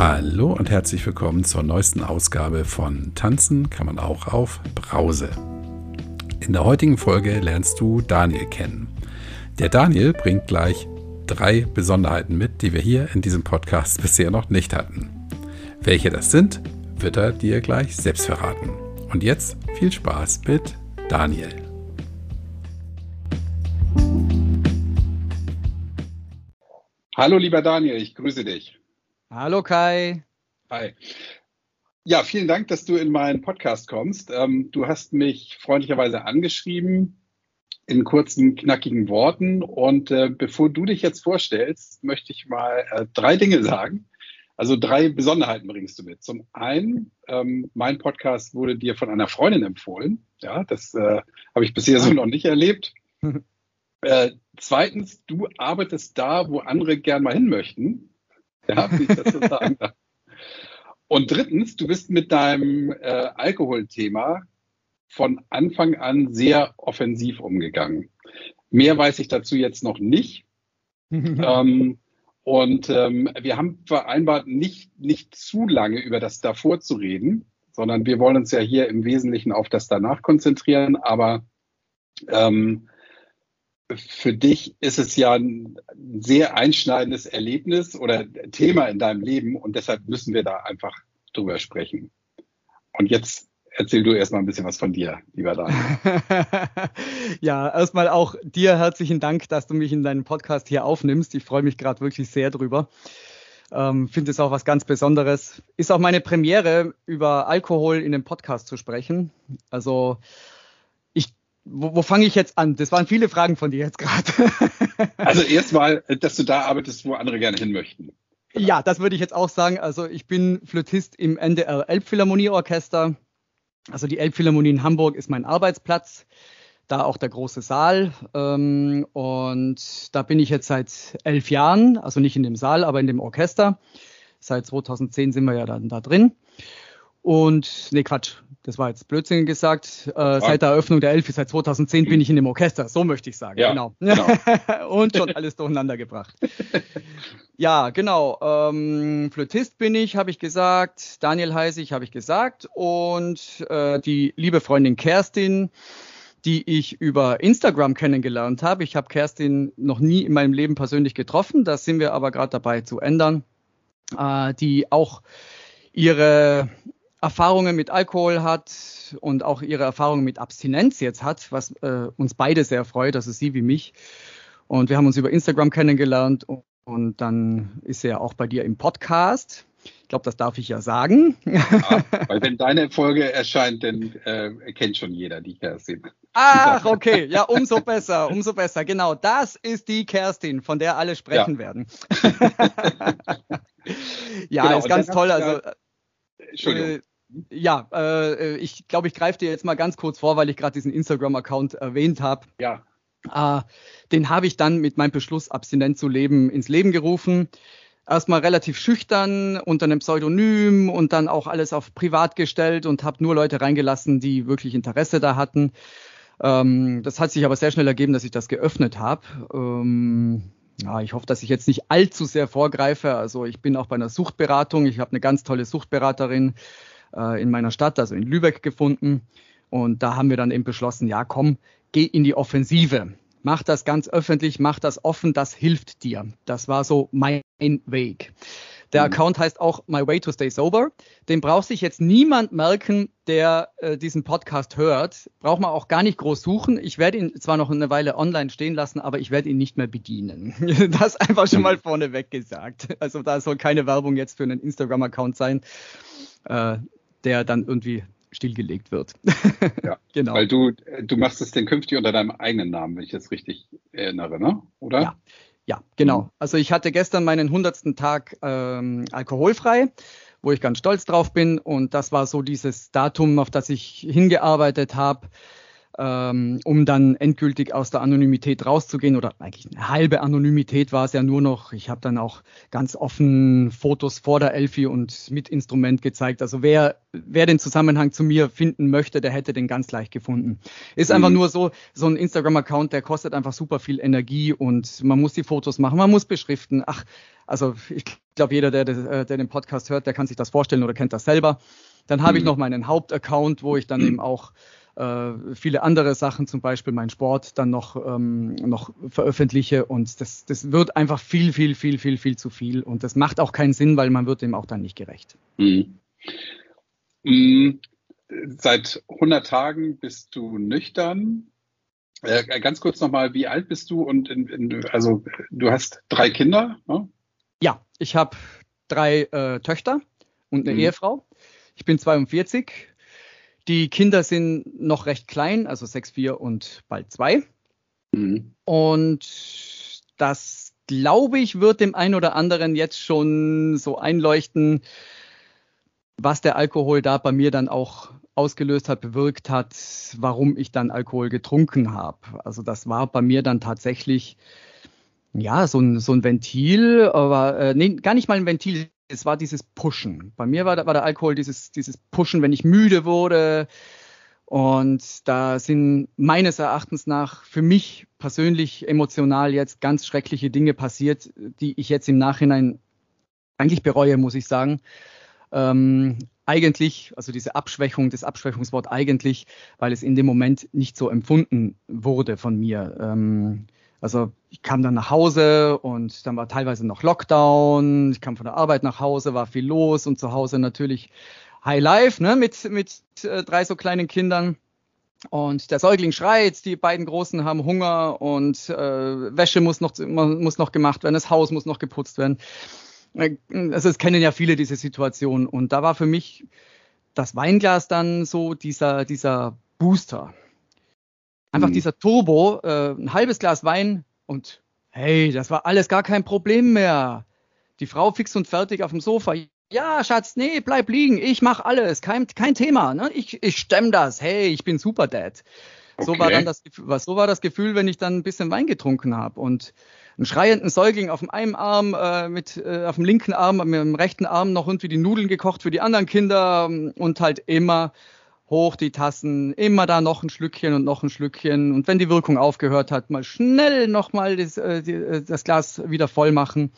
Hallo und herzlich willkommen zur neuesten Ausgabe von Tanzen kann man auch auf Brause. In der heutigen Folge lernst du Daniel kennen. Der Daniel bringt gleich drei Besonderheiten mit, die wir hier in diesem Podcast bisher noch nicht hatten. Welche das sind, wird er dir gleich selbst verraten. Und jetzt viel Spaß mit Daniel. Hallo lieber Daniel, ich grüße dich. Hallo Kai. Hi. Ja, vielen Dank, dass du in meinen Podcast kommst. Ähm, du hast mich freundlicherweise angeschrieben in kurzen, knackigen Worten. Und äh, bevor du dich jetzt vorstellst, möchte ich mal äh, drei Dinge sagen. Also drei Besonderheiten bringst du mit. Zum einen, ähm, mein Podcast wurde dir von einer Freundin empfohlen. Ja, das äh, habe ich bisher so noch nicht erlebt. Äh, zweitens, du arbeitest da, wo andere gern mal hin möchten. Ja, wie ich das so sagen darf. Und drittens, du bist mit deinem äh, Alkoholthema von Anfang an sehr offensiv umgegangen. Mehr weiß ich dazu jetzt noch nicht. ähm, und ähm, wir haben vereinbart, nicht, nicht zu lange über das davor zu reden, sondern wir wollen uns ja hier im Wesentlichen auf das danach konzentrieren. Aber ähm, für dich ist es ja ein sehr einschneidendes Erlebnis oder Thema in deinem Leben und deshalb müssen wir da einfach drüber sprechen. Und jetzt erzähl du erstmal ein bisschen was von dir, lieber Daniel. ja, erstmal auch dir herzlichen Dank, dass du mich in deinen Podcast hier aufnimmst. Ich freue mich gerade wirklich sehr drüber. Ähm, Finde es auch was ganz Besonderes. Ist auch meine Premiere, über Alkohol in dem Podcast zu sprechen. Also wo, wo fange ich jetzt an? Das waren viele Fragen von dir jetzt gerade. also erstmal, dass du da arbeitest, wo andere gerne hin möchten. Ja, das würde ich jetzt auch sagen. Also ich bin Flötist im NDR Elbphilharmonieorchester. Also die Elbphilharmonie in Hamburg ist mein Arbeitsplatz. Da auch der große Saal. Ähm, und da bin ich jetzt seit elf Jahren, also nicht in dem Saal, aber in dem Orchester. Seit 2010 sind wir ja dann da drin. Und, nee, Quatsch, das war jetzt Blödsinn gesagt. Äh, seit der Eröffnung der Elfi, seit 2010 bin ich in dem Orchester, so möchte ich sagen. Ja, genau. genau. und schon alles durcheinander gebracht. ja, genau. Ähm, Flötist bin ich, habe ich gesagt. Daniel heiße ich, habe ich gesagt. Und äh, die liebe Freundin Kerstin, die ich über Instagram kennengelernt habe. Ich habe Kerstin noch nie in meinem Leben persönlich getroffen. Das sind wir aber gerade dabei zu ändern. Äh, die auch ihre Erfahrungen mit Alkohol hat und auch ihre Erfahrungen mit Abstinenz jetzt hat, was äh, uns beide sehr freut, also sie wie mich. Und wir haben uns über Instagram kennengelernt und, und dann ist sie ja auch bei dir im Podcast. Ich glaube, das darf ich ja sagen. Ja, weil wenn deine Folge erscheint, dann äh, kennt schon jeder die Kerstin. Ach, okay, ja, umso besser, umso besser. Genau, das ist die Kerstin, von der alle sprechen ja. werden. ja, genau, ist ganz toll. Also, Entschuldigung. Äh, ja, äh, ich glaube, ich greife dir jetzt mal ganz kurz vor, weil ich gerade diesen Instagram-Account erwähnt habe. Ja. Äh, den habe ich dann mit meinem Beschluss, abstinent zu leben, ins Leben gerufen. Erstmal relativ schüchtern unter einem Pseudonym und dann auch alles auf privat gestellt und habe nur Leute reingelassen, die wirklich Interesse da hatten. Ähm, das hat sich aber sehr schnell ergeben, dass ich das geöffnet habe. Ähm, ja, ich hoffe, dass ich jetzt nicht allzu sehr vorgreife. Also ich bin auch bei einer Suchtberatung. Ich habe eine ganz tolle Suchtberaterin, äh, in meiner Stadt, also in Lübeck gefunden. Und da haben wir dann eben beschlossen, ja, komm, geh in die Offensive. Mach das ganz öffentlich, mach das offen, das hilft dir. Das war so mein Weg. Der mhm. Account heißt auch My Way to Stay Sober. Den braucht sich jetzt niemand merken, der äh, diesen Podcast hört. Braucht man auch gar nicht groß suchen. Ich werde ihn zwar noch eine Weile online stehen lassen, aber ich werde ihn nicht mehr bedienen. das einfach schon mal vorneweg gesagt. Also da soll keine Werbung jetzt für einen Instagram-Account sein. Äh, der dann irgendwie stillgelegt wird. ja, genau. Weil du, du machst es denn künftig unter deinem eigenen Namen, wenn ich das richtig erinnere, ne? oder? Ja, ja genau. Mhm. Also ich hatte gestern meinen 100. Tag ähm, alkoholfrei, wo ich ganz stolz drauf bin und das war so dieses Datum, auf das ich hingearbeitet habe. Ähm, um dann endgültig aus der Anonymität rauszugehen oder eigentlich eine halbe Anonymität war es ja nur noch. Ich habe dann auch ganz offen Fotos vor der Elfie und mit Instrument gezeigt. Also wer, wer den Zusammenhang zu mir finden möchte, der hätte den ganz leicht gefunden. Ist mhm. einfach nur so, so ein Instagram-Account, der kostet einfach super viel Energie und man muss die Fotos machen, man muss beschriften. Ach, also ich glaube, jeder, der, der, der den Podcast hört, der kann sich das vorstellen oder kennt das selber. Dann habe mhm. ich noch meinen Hauptaccount, wo ich dann eben auch äh, viele andere Sachen, zum Beispiel mein Sport, dann noch, ähm, noch veröffentliche. Und das, das wird einfach viel, viel, viel, viel, viel zu viel. Und das macht auch keinen Sinn, weil man wird dem auch dann nicht gerecht. Mhm. Mhm. Seit 100 Tagen bist du nüchtern. Äh, ganz kurz nochmal, wie alt bist du? Und in, in, also du hast drei Kinder? Ne? Ja, ich habe drei äh, Töchter und eine mhm. Ehefrau. Ich bin 42, die Kinder sind noch recht klein, also 6, 4 und bald 2. Mhm. Und das, glaube ich, wird dem einen oder anderen jetzt schon so einleuchten, was der Alkohol da bei mir dann auch ausgelöst hat, bewirkt hat, warum ich dann Alkohol getrunken habe. Also das war bei mir dann tatsächlich ja so ein, so ein Ventil, aber äh, nee, gar nicht mal ein Ventil es war dieses Pushen. Bei mir war, war der Alkohol dieses, dieses Pushen, wenn ich müde wurde. Und da sind meines Erachtens nach für mich persönlich emotional jetzt ganz schreckliche Dinge passiert, die ich jetzt im Nachhinein eigentlich bereue, muss ich sagen. Ähm, eigentlich, also diese Abschwächung, das Abschwächungswort eigentlich, weil es in dem Moment nicht so empfunden wurde von mir. Ähm, also ich kam dann nach Hause und dann war teilweise noch Lockdown. Ich kam von der Arbeit nach Hause, war viel los und zu Hause natürlich High Life ne, mit, mit äh, drei so kleinen Kindern. Und der Säugling schreit, die beiden Großen haben Hunger und äh, Wäsche muss noch, muss noch gemacht werden, das Haus muss noch geputzt werden. Äh, also es kennen ja viele diese Situation. Und da war für mich das Weinglas dann so dieser, dieser Booster. Einfach mhm. dieser Turbo, äh, ein halbes Glas Wein und hey, das war alles gar kein Problem mehr. Die Frau fix und fertig auf dem Sofa. Ja, Schatz, nee, bleib liegen. Ich mach alles. Kein, kein Thema. Ne? Ich, ich stemm das. Hey, ich bin super Dad. Okay. So war dann das was so war das Gefühl, wenn ich dann ein bisschen Wein getrunken habe und einen schreienden Säugling auf dem einen Arm äh, mit äh, auf dem linken Arm mit dem rechten Arm noch irgendwie die Nudeln gekocht für die anderen Kinder und halt immer hoch die Tassen, immer da noch ein Schlückchen und noch ein Schlückchen. Und wenn die Wirkung aufgehört hat, mal schnell nochmal das, äh, äh, das Glas wieder voll machen,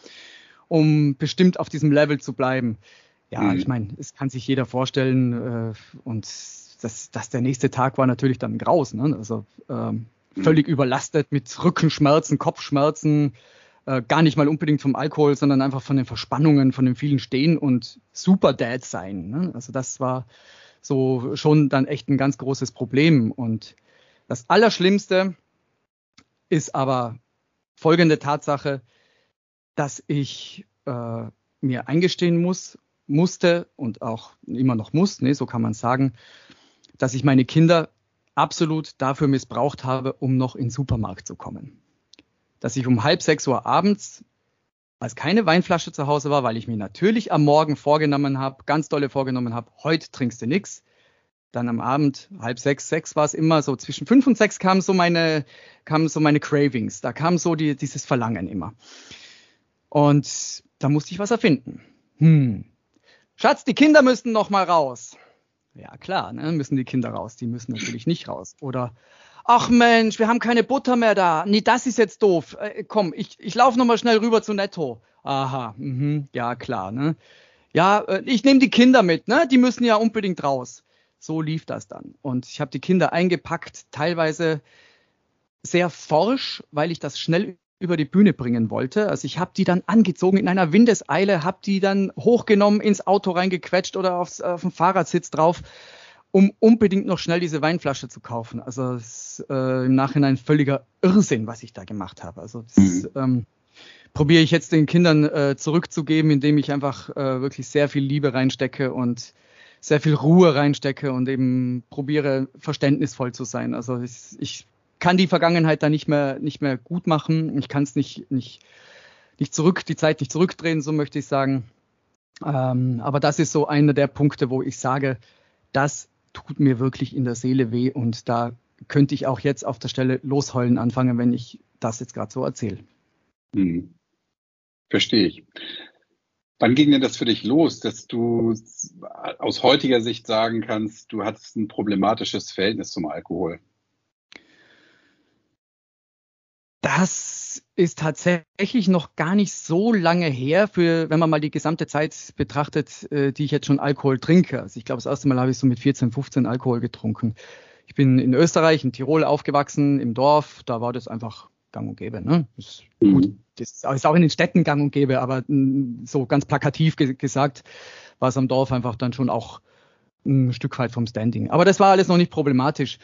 um bestimmt auf diesem Level zu bleiben. Ja, mhm. ich meine, es kann sich jeder vorstellen. Äh, und das, das der nächste Tag war natürlich dann graus. Ne? Also ähm, mhm. völlig überlastet mit Rückenschmerzen, Kopfschmerzen. Äh, gar nicht mal unbedingt vom Alkohol, sondern einfach von den Verspannungen, von dem vielen Stehen und super Dad sein. Ne? Also das war so schon dann echt ein ganz großes Problem. Und das Allerschlimmste ist aber folgende Tatsache, dass ich äh, mir eingestehen muss, musste und auch immer noch muss, nee, so kann man sagen, dass ich meine Kinder absolut dafür missbraucht habe, um noch in den Supermarkt zu kommen. Dass ich um halb sechs Uhr abends als keine Weinflasche zu Hause war, weil ich mir natürlich am Morgen vorgenommen habe, ganz dolle vorgenommen habe, heute trinkst du nichts. Dann am Abend, halb sechs, sechs war es immer so, zwischen fünf und sechs kamen so meine, kamen so meine Cravings, da kam so die, dieses Verlangen immer. Und da musste ich was erfinden. Hm. Schatz, die Kinder müssen noch mal raus. Ja, klar, ne, müssen die Kinder raus. Die müssen natürlich nicht raus. Oder ach Mensch, wir haben keine Butter mehr da. Nee, das ist jetzt doof. Äh, komm, ich, ich laufe nochmal schnell rüber zu Netto. Aha, mh, ja klar, ne? Ja, äh, ich nehme die Kinder mit, ne? Die müssen ja unbedingt raus. So lief das dann. Und ich habe die Kinder eingepackt, teilweise sehr forsch, weil ich das schnell über die Bühne bringen wollte. Also ich habe die dann angezogen in einer Windeseile, habe die dann hochgenommen, ins Auto reingequetscht oder aufs, auf dem Fahrradsitz drauf um unbedingt noch schnell diese Weinflasche zu kaufen. Also ist, äh, im Nachhinein völliger Irrsinn, was ich da gemacht habe. Also das mhm. ähm, probiere ich jetzt den Kindern äh, zurückzugeben, indem ich einfach äh, wirklich sehr viel Liebe reinstecke und sehr viel Ruhe reinstecke und eben probiere verständnisvoll zu sein. Also ich, ich kann die Vergangenheit da nicht mehr nicht mehr gut machen. Ich kann es nicht nicht nicht zurück die Zeit nicht zurückdrehen, so möchte ich sagen. Ähm, aber das ist so einer der Punkte, wo ich sage, das tut mir wirklich in der Seele weh und da könnte ich auch jetzt auf der Stelle losheulen anfangen, wenn ich das jetzt gerade so erzähle. Hm. Verstehe ich. Wann ging denn das für dich los, dass du aus heutiger Sicht sagen kannst, du hattest ein problematisches Verhältnis zum Alkohol? Das ist tatsächlich noch gar nicht so lange her, für, wenn man mal die gesamte Zeit betrachtet, äh, die ich jetzt schon Alkohol trinke. Also ich glaube, das erste Mal habe ich so mit 14, 15 Alkohol getrunken. Ich bin in Österreich, in Tirol aufgewachsen, im Dorf. Da war das einfach gang und gäbe. Ne? Das ist mhm. gut. Das ist auch in den Städten gang und gäbe, aber mm, so ganz plakativ ge gesagt war es am Dorf einfach dann schon auch ein Stück weit vom Standing. Aber das war alles noch nicht problematisch.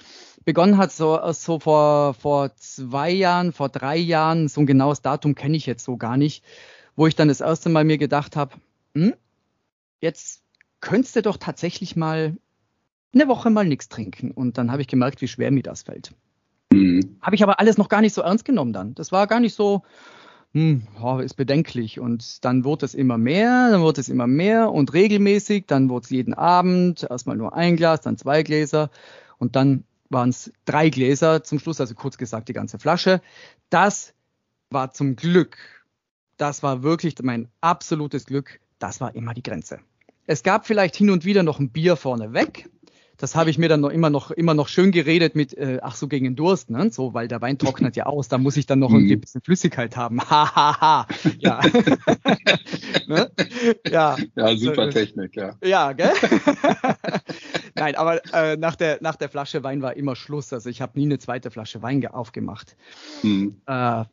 Begonnen hat so, so vor, vor zwei Jahren, vor drei Jahren, so ein genaues Datum kenne ich jetzt so gar nicht, wo ich dann das erste Mal mir gedacht habe, hm, jetzt könntest du doch tatsächlich mal eine Woche mal nichts trinken. Und dann habe ich gemerkt, wie schwer mir das fällt. Mhm. Habe ich aber alles noch gar nicht so ernst genommen dann. Das war gar nicht so, hm, oh, ist bedenklich. Und dann wurde es immer mehr, dann wurde es immer mehr und regelmäßig. Dann wurde es jeden Abend erstmal nur ein Glas, dann zwei Gläser und dann waren es drei Gläser zum Schluss, also kurz gesagt die ganze Flasche. Das war zum Glück, das war wirklich mein absolutes Glück, das war immer die Grenze. Es gab vielleicht hin und wieder noch ein Bier vorne weg, das habe ich mir dann noch immer noch immer noch schön geredet mit äh, ach so gegen den Durst, ne? So, weil der Wein trocknet ja aus, da muss ich dann noch irgendwie mhm. ein bisschen Flüssigkeit haben. Ha ha ha. Ja. ne? ja. Ja, super so, Technik, ja. Ja, gell? Nein, aber äh, nach der nach der Flasche Wein war immer Schluss. Also ich habe nie eine zweite Flasche Wein aufgemacht. Mhm. Äh,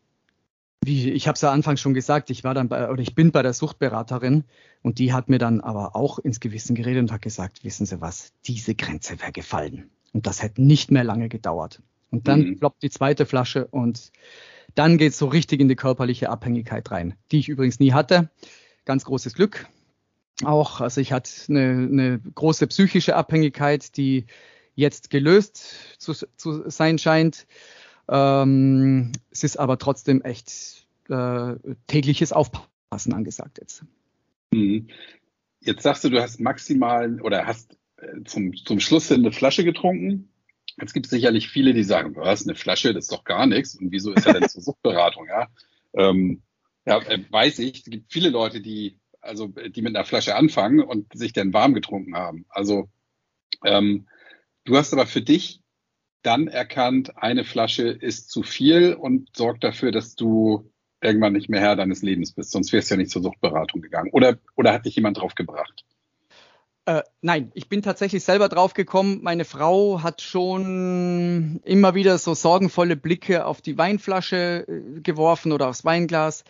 wie ich habe es ja anfangs schon gesagt, ich war dann bei, oder ich bin bei der Suchtberaterin und die hat mir dann aber auch ins Gewissen geredet und hat gesagt, wissen Sie was, diese Grenze wäre gefallen. Und das hätte nicht mehr lange gedauert. Und dann mhm. ploppt die zweite Flasche und dann geht es so richtig in die körperliche Abhängigkeit rein, die ich übrigens nie hatte. Ganz großes Glück. Auch, also ich hatte eine, eine große psychische Abhängigkeit, die jetzt gelöst zu, zu sein scheint. Ähm, es ist aber trotzdem echt äh, tägliches Aufpassen angesagt jetzt. Jetzt sagst du, du hast maximal oder hast äh, zum, zum Schluss eine Flasche getrunken. Jetzt gibt es sicherlich viele, die sagen, was, eine Flasche, das ist doch gar nichts. Und wieso ist er denn zur Suchtberatung? Ja, ähm, ja äh, weiß ich. Es gibt viele Leute, die also die mit einer Flasche anfangen und sich dann warm getrunken haben. Also ähm, du hast aber für dich dann erkannt, eine Flasche ist zu viel und sorgt dafür, dass du irgendwann nicht mehr Herr deines Lebens bist. Sonst wärst du ja nicht zur Suchtberatung gegangen. Oder, oder hat dich jemand drauf gebracht? Äh, nein, ich bin tatsächlich selber drauf gekommen. Meine Frau hat schon immer wieder so sorgenvolle Blicke auf die Weinflasche äh, geworfen oder aufs Weinglas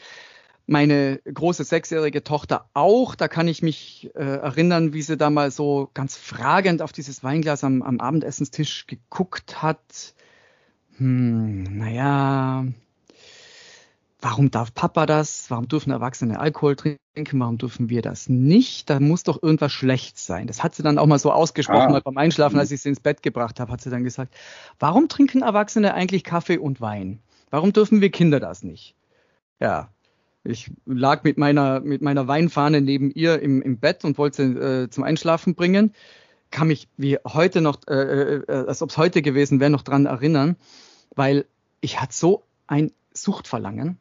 meine große sechsjährige Tochter auch. Da kann ich mich äh, erinnern, wie sie da mal so ganz fragend auf dieses Weinglas am, am Abendessenstisch geguckt hat. Hm, naja, warum darf Papa das? Warum dürfen Erwachsene Alkohol trinken? Warum dürfen wir das nicht? Da muss doch irgendwas schlecht sein. Das hat sie dann auch mal so ausgesprochen, ah. mal beim Einschlafen, als ich sie ins Bett gebracht habe, hat sie dann gesagt, warum trinken Erwachsene eigentlich Kaffee und Wein? Warum dürfen wir Kinder das nicht? Ja, ich lag mit meiner, mit meiner Weinfahne neben ihr im, im Bett und wollte äh, zum Einschlafen bringen. Kann mich wie heute noch, äh, äh, als ob es heute gewesen wäre, noch dran erinnern, weil ich hatte so ein Suchtverlangen.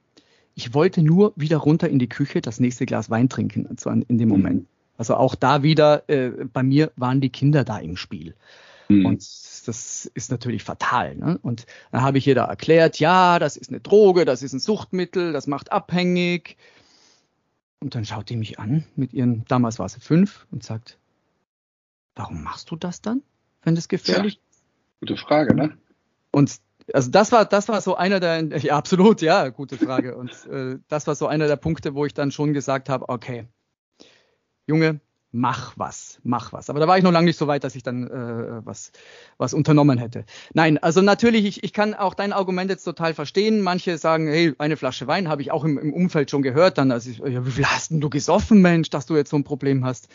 Ich wollte nur wieder runter in die Küche das nächste Glas Wein trinken also in dem Moment. Also auch da wieder, äh, bei mir waren die Kinder da im Spiel. Mhm. Und das ist natürlich fatal. Ne? Und dann habe ich ihr da erklärt, ja, das ist eine Droge, das ist ein Suchtmittel, das macht abhängig. Und dann schaut die mich an mit ihren, damals war sie fünf, und sagt, warum machst du das dann, wenn das gefährlich ist? Ja, gute Frage, ne? Und also das war, das war so einer der, ja, absolut, ja, gute Frage. Und äh, das war so einer der Punkte, wo ich dann schon gesagt habe, okay, Junge, mach was, mach was. Aber da war ich noch lange nicht so weit, dass ich dann äh, was, was unternommen hätte. Nein, also natürlich, ich, ich kann auch dein Argument jetzt total verstehen. Manche sagen, hey, eine Flasche Wein habe ich auch im, im Umfeld schon gehört. Dann, also, ja, wie viel hast denn du gesoffen, Mensch, dass du jetzt so ein Problem hast?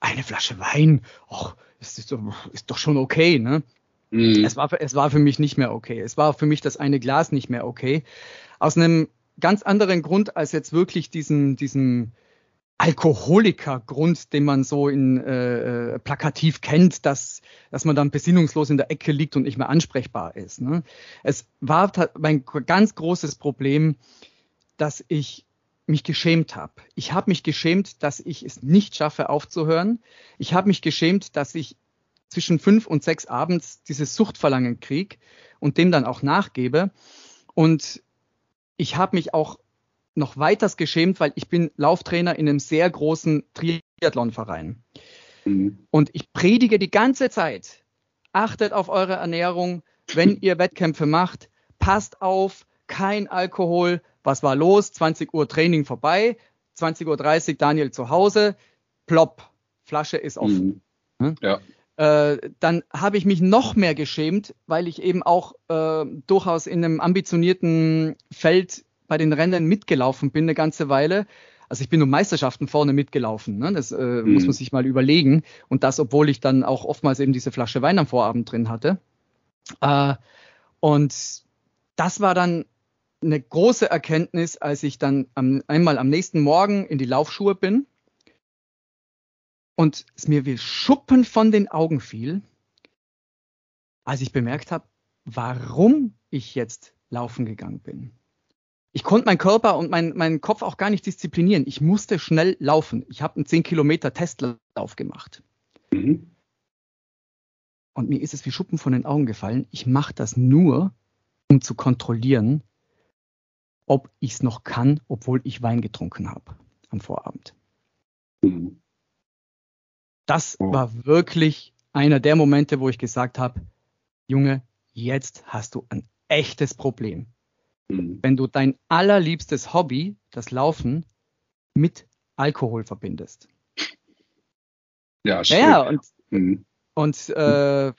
Eine Flasche Wein, och, ist, ist, ist doch schon okay, ne? Mhm. Es, war, es war für mich nicht mehr okay. Es war für mich das eine Glas nicht mehr okay. Aus einem ganz anderen Grund als jetzt wirklich diesen, diesen Alkoholikergrund, den man so in äh, äh, plakativ kennt, dass, dass man dann besinnungslos in der Ecke liegt und nicht mehr ansprechbar ist. Ne? Es war mein ganz großes Problem, dass ich mich geschämt habe. Ich habe mich geschämt, dass ich es nicht schaffe aufzuhören. Ich habe mich geschämt, dass ich zwischen fünf und sechs abends dieses Suchtverlangen krieg und dem dann auch nachgebe. Und ich habe mich auch noch weiters geschämt, weil ich bin Lauftrainer in einem sehr großen Triathlonverein. Mhm. Und ich predige die ganze Zeit, achtet auf eure Ernährung, wenn ihr Wettkämpfe macht, passt auf, kein Alkohol. Was war los? 20 Uhr Training vorbei, 20.30 Uhr Daniel zu Hause, plopp, Flasche ist offen. Mhm. Hm? Ja. Äh, dann habe ich mich noch mehr geschämt, weil ich eben auch äh, durchaus in einem ambitionierten Feld bei den Rennen mitgelaufen bin eine ganze Weile. Also ich bin um Meisterschaften vorne mitgelaufen. Ne? Das äh, mhm. muss man sich mal überlegen. Und das, obwohl ich dann auch oftmals eben diese Flasche Wein am Vorabend drin hatte. Äh, und das war dann eine große Erkenntnis, als ich dann am, einmal am nächsten Morgen in die Laufschuhe bin und es mir wie Schuppen von den Augen fiel, als ich bemerkt habe, warum ich jetzt laufen gegangen bin ich konnte meinen Körper und mein, meinen Kopf auch gar nicht disziplinieren. Ich musste schnell laufen. Ich habe einen 10 Kilometer Testlauf gemacht. Mhm. Und mir ist es wie Schuppen von den Augen gefallen. Ich mache das nur, um zu kontrollieren, ob ich es noch kann, obwohl ich Wein getrunken habe am Vorabend. Mhm. Das war wirklich einer der Momente, wo ich gesagt habe, Junge, jetzt hast du ein echtes Problem. Mhm. Wenn du dein allerliebstes Hobby, das Laufen, mit Alkohol verbindest. Ja, schön. Ja, und, mhm. Und äh,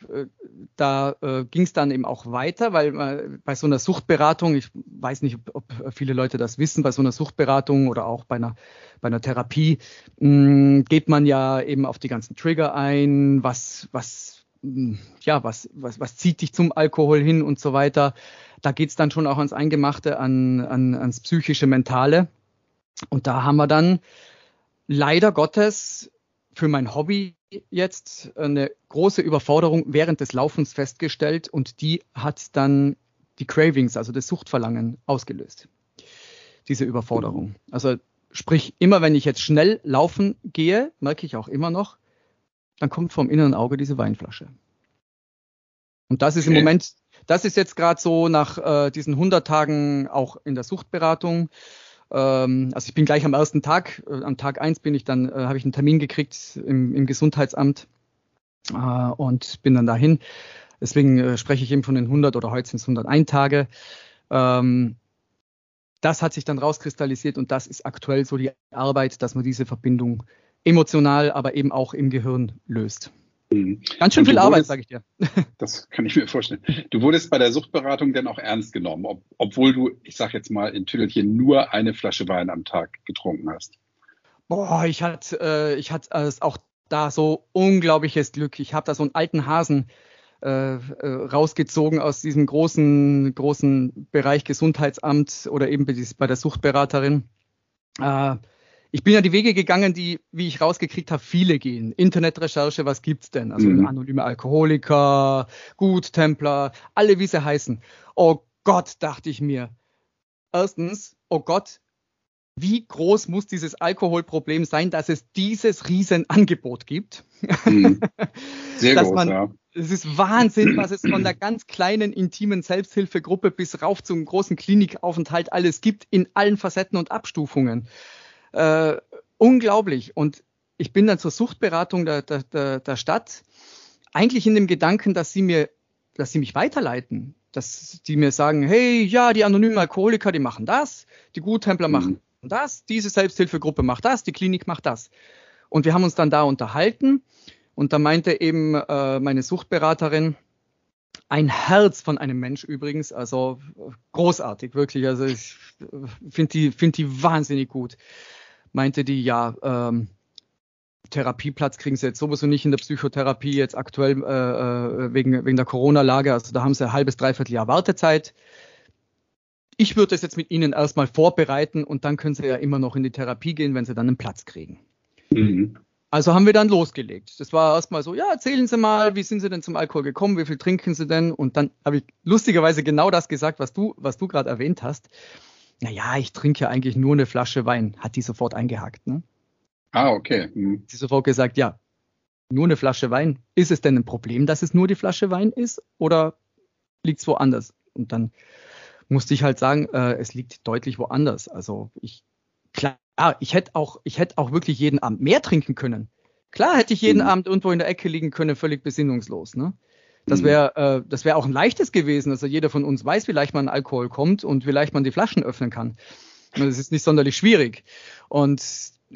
da äh, ging es dann eben auch weiter, weil äh, bei so einer Suchtberatung, ich weiß nicht, ob, ob, viele Leute das wissen, bei so einer Suchtberatung oder auch bei einer, bei einer Therapie mh, mm, geht man ja eben auf die ganzen Trigger ein, was, was, mh, ja, was, was, was zieht dich zum Alkohol hin und so weiter. Da geht es dann schon auch ans Eingemachte, an, an, ans psychische, mentale. Und da haben wir dann leider Gottes für mein Hobby jetzt eine große Überforderung während des Laufens festgestellt und die hat dann die Cravings, also das Suchtverlangen ausgelöst. Diese Überforderung. Also sprich, immer wenn ich jetzt schnell laufen gehe, merke ich auch immer noch, dann kommt vom inneren Auge diese Weinflasche. Und das ist im Moment das ist jetzt gerade so nach äh, diesen 100 Tagen auch in der Suchtberatung. Ähm, also ich bin gleich am ersten Tag, äh, am Tag eins bin ich dann, äh, habe ich einen Termin gekriegt im, im Gesundheitsamt äh, und bin dann dahin. Deswegen äh, spreche ich eben von den 100 oder heute sind es 101 Tage. Ähm, das hat sich dann rauskristallisiert und das ist aktuell so die Arbeit, dass man diese Verbindung emotional, aber eben auch im Gehirn löst. Mhm. Ganz schön viel Arbeit, sage ich dir. Das kann ich mir vorstellen. Du wurdest bei der Suchtberatung denn auch ernst genommen, ob, obwohl du, ich sage jetzt mal in Tüdelchen, nur eine Flasche Wein am Tag getrunken hast. Boah, ich hatte, äh, ich hatte äh, auch da so unglaubliches Glück. Ich habe da so einen alten Hasen äh, äh, rausgezogen aus diesem großen, großen Bereich Gesundheitsamt oder eben bei der Suchtberaterin. Ich bin ja die Wege gegangen, die, wie ich rausgekriegt habe, viele gehen. Internetrecherche, was gibt's denn? Also mhm. anonyme Alkoholiker, Guttempler, alle wie sie heißen. Oh Gott, dachte ich mir. Erstens, oh Gott, wie groß muss dieses Alkoholproblem sein, dass es dieses Riesenangebot gibt? Mhm. Sehr dass groß, man, ja. Es ist Wahnsinn, was es von der ganz kleinen, intimen Selbsthilfegruppe bis rauf zum großen Klinikaufenthalt alles gibt, in allen Facetten und Abstufungen. Äh, unglaublich. Und ich bin dann zur Suchtberatung der, der, der, der Stadt, eigentlich in dem Gedanken, dass sie mir, dass sie mich weiterleiten, dass die mir sagen, hey, ja, die anonymen Alkoholiker, die machen das, die Guttempler mhm. machen das, diese Selbsthilfegruppe macht das, die Klinik macht das. Und wir haben uns dann da unterhalten und da meinte eben äh, meine Suchtberaterin, ein Herz von einem Mensch übrigens, also großartig, wirklich. Also ich finde die, find die wahnsinnig gut meinte die, ja, ähm, Therapieplatz kriegen sie jetzt sowieso nicht in der Psychotherapie, jetzt aktuell äh, äh, wegen, wegen der Corona-Lage. Also da haben sie ein halbes, dreiviertel Jahr Wartezeit. ich würde es jetzt mit Ihnen erstmal vorbereiten und dann können Sie ja immer noch in die Therapie gehen, wenn Sie dann einen Platz kriegen. Mhm. Also haben wir dann losgelegt. Das war erstmal so, ja, erzählen Sie mal, wie sind Sie denn zum Alkohol gekommen, wie viel trinken Sie denn? Und dann habe ich lustigerweise genau das gesagt, was du, was du gerade erwähnt hast. Naja, ich trinke ja eigentlich nur eine Flasche Wein, hat die sofort eingehakt. Ne? Ah, okay. Mhm. Sie sofort gesagt, ja, nur eine Flasche Wein. Ist es denn ein Problem, dass es nur die Flasche Wein ist oder liegt es woanders? Und dann musste ich halt sagen, äh, es liegt deutlich woanders. Also ich, klar, ich hätte auch, ich hätte auch wirklich jeden Abend mehr trinken können. Klar hätte ich jeden mhm. Abend irgendwo in der Ecke liegen können, völlig besinnungslos. Ne? Das wäre mhm. äh, das wäre auch ein leichtes gewesen. Also jeder von uns weiß, wie leicht man Alkohol kommt und wie leicht man die Flaschen öffnen kann. Das ist nicht sonderlich schwierig. Und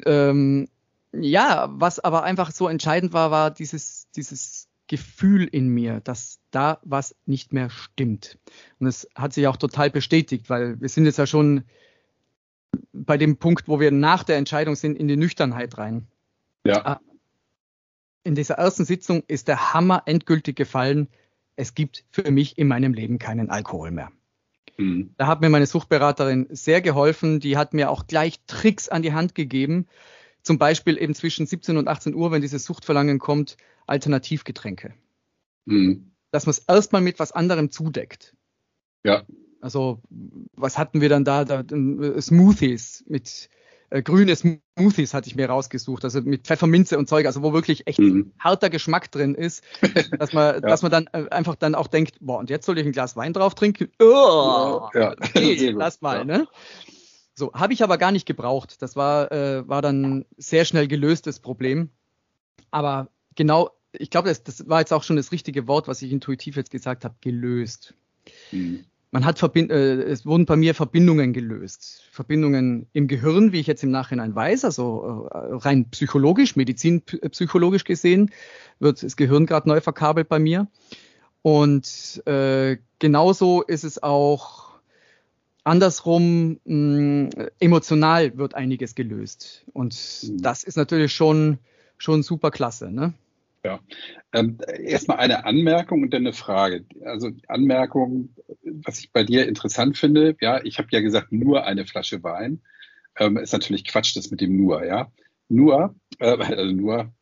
ähm, ja, was aber einfach so entscheidend war, war dieses, dieses Gefühl in mir, dass da was nicht mehr stimmt. Und es hat sich auch total bestätigt, weil wir sind jetzt ja schon bei dem Punkt, wo wir nach der Entscheidung sind, in die Nüchternheit rein. Ja. In dieser ersten Sitzung ist der Hammer endgültig gefallen. Es gibt für mich in meinem Leben keinen Alkohol mehr. Mhm. Da hat mir meine Suchtberaterin sehr geholfen. Die hat mir auch gleich Tricks an die Hand gegeben. Zum Beispiel eben zwischen 17 und 18 Uhr, wenn dieses Suchtverlangen kommt, Alternativgetränke. Mhm. Dass man es erstmal mit was anderem zudeckt. Ja. Also, was hatten wir dann da? da äh, Smoothies mit äh, grüne Smoothies hatte ich mir rausgesucht, also mit Pfefferminze und Zeug, also wo wirklich echt mhm. harter Geschmack drin ist, dass man, ja. dass man dann äh, einfach dann auch denkt, boah, und jetzt soll ich ein Glas Wein drauf trinken? Oh, ja. okay, lass mal, ja. ne? So, habe ich aber gar nicht gebraucht. Das war, äh, war dann sehr schnell gelöstes Problem. Aber genau, ich glaube, das, das war jetzt auch schon das richtige Wort, was ich intuitiv jetzt gesagt habe, gelöst. Mhm man hat Verbind äh, es wurden bei mir Verbindungen gelöst. Verbindungen im Gehirn, wie ich jetzt im Nachhinein weiß, also äh, rein psychologisch, medizinpsychologisch gesehen, wird das Gehirn gerade neu verkabelt bei mir. Und äh, genauso ist es auch andersrum, mh, emotional wird einiges gelöst. Und mhm. das ist natürlich schon, schon super klasse. Ne? Ja, ähm, erstmal eine Anmerkung und dann eine Frage. Also Anmerkung, was ich bei dir interessant finde, ja, ich habe ja gesagt, nur eine Flasche Wein. Ähm, ist natürlich Quatsch, das mit dem nur, ja. Nur, äh, also nur,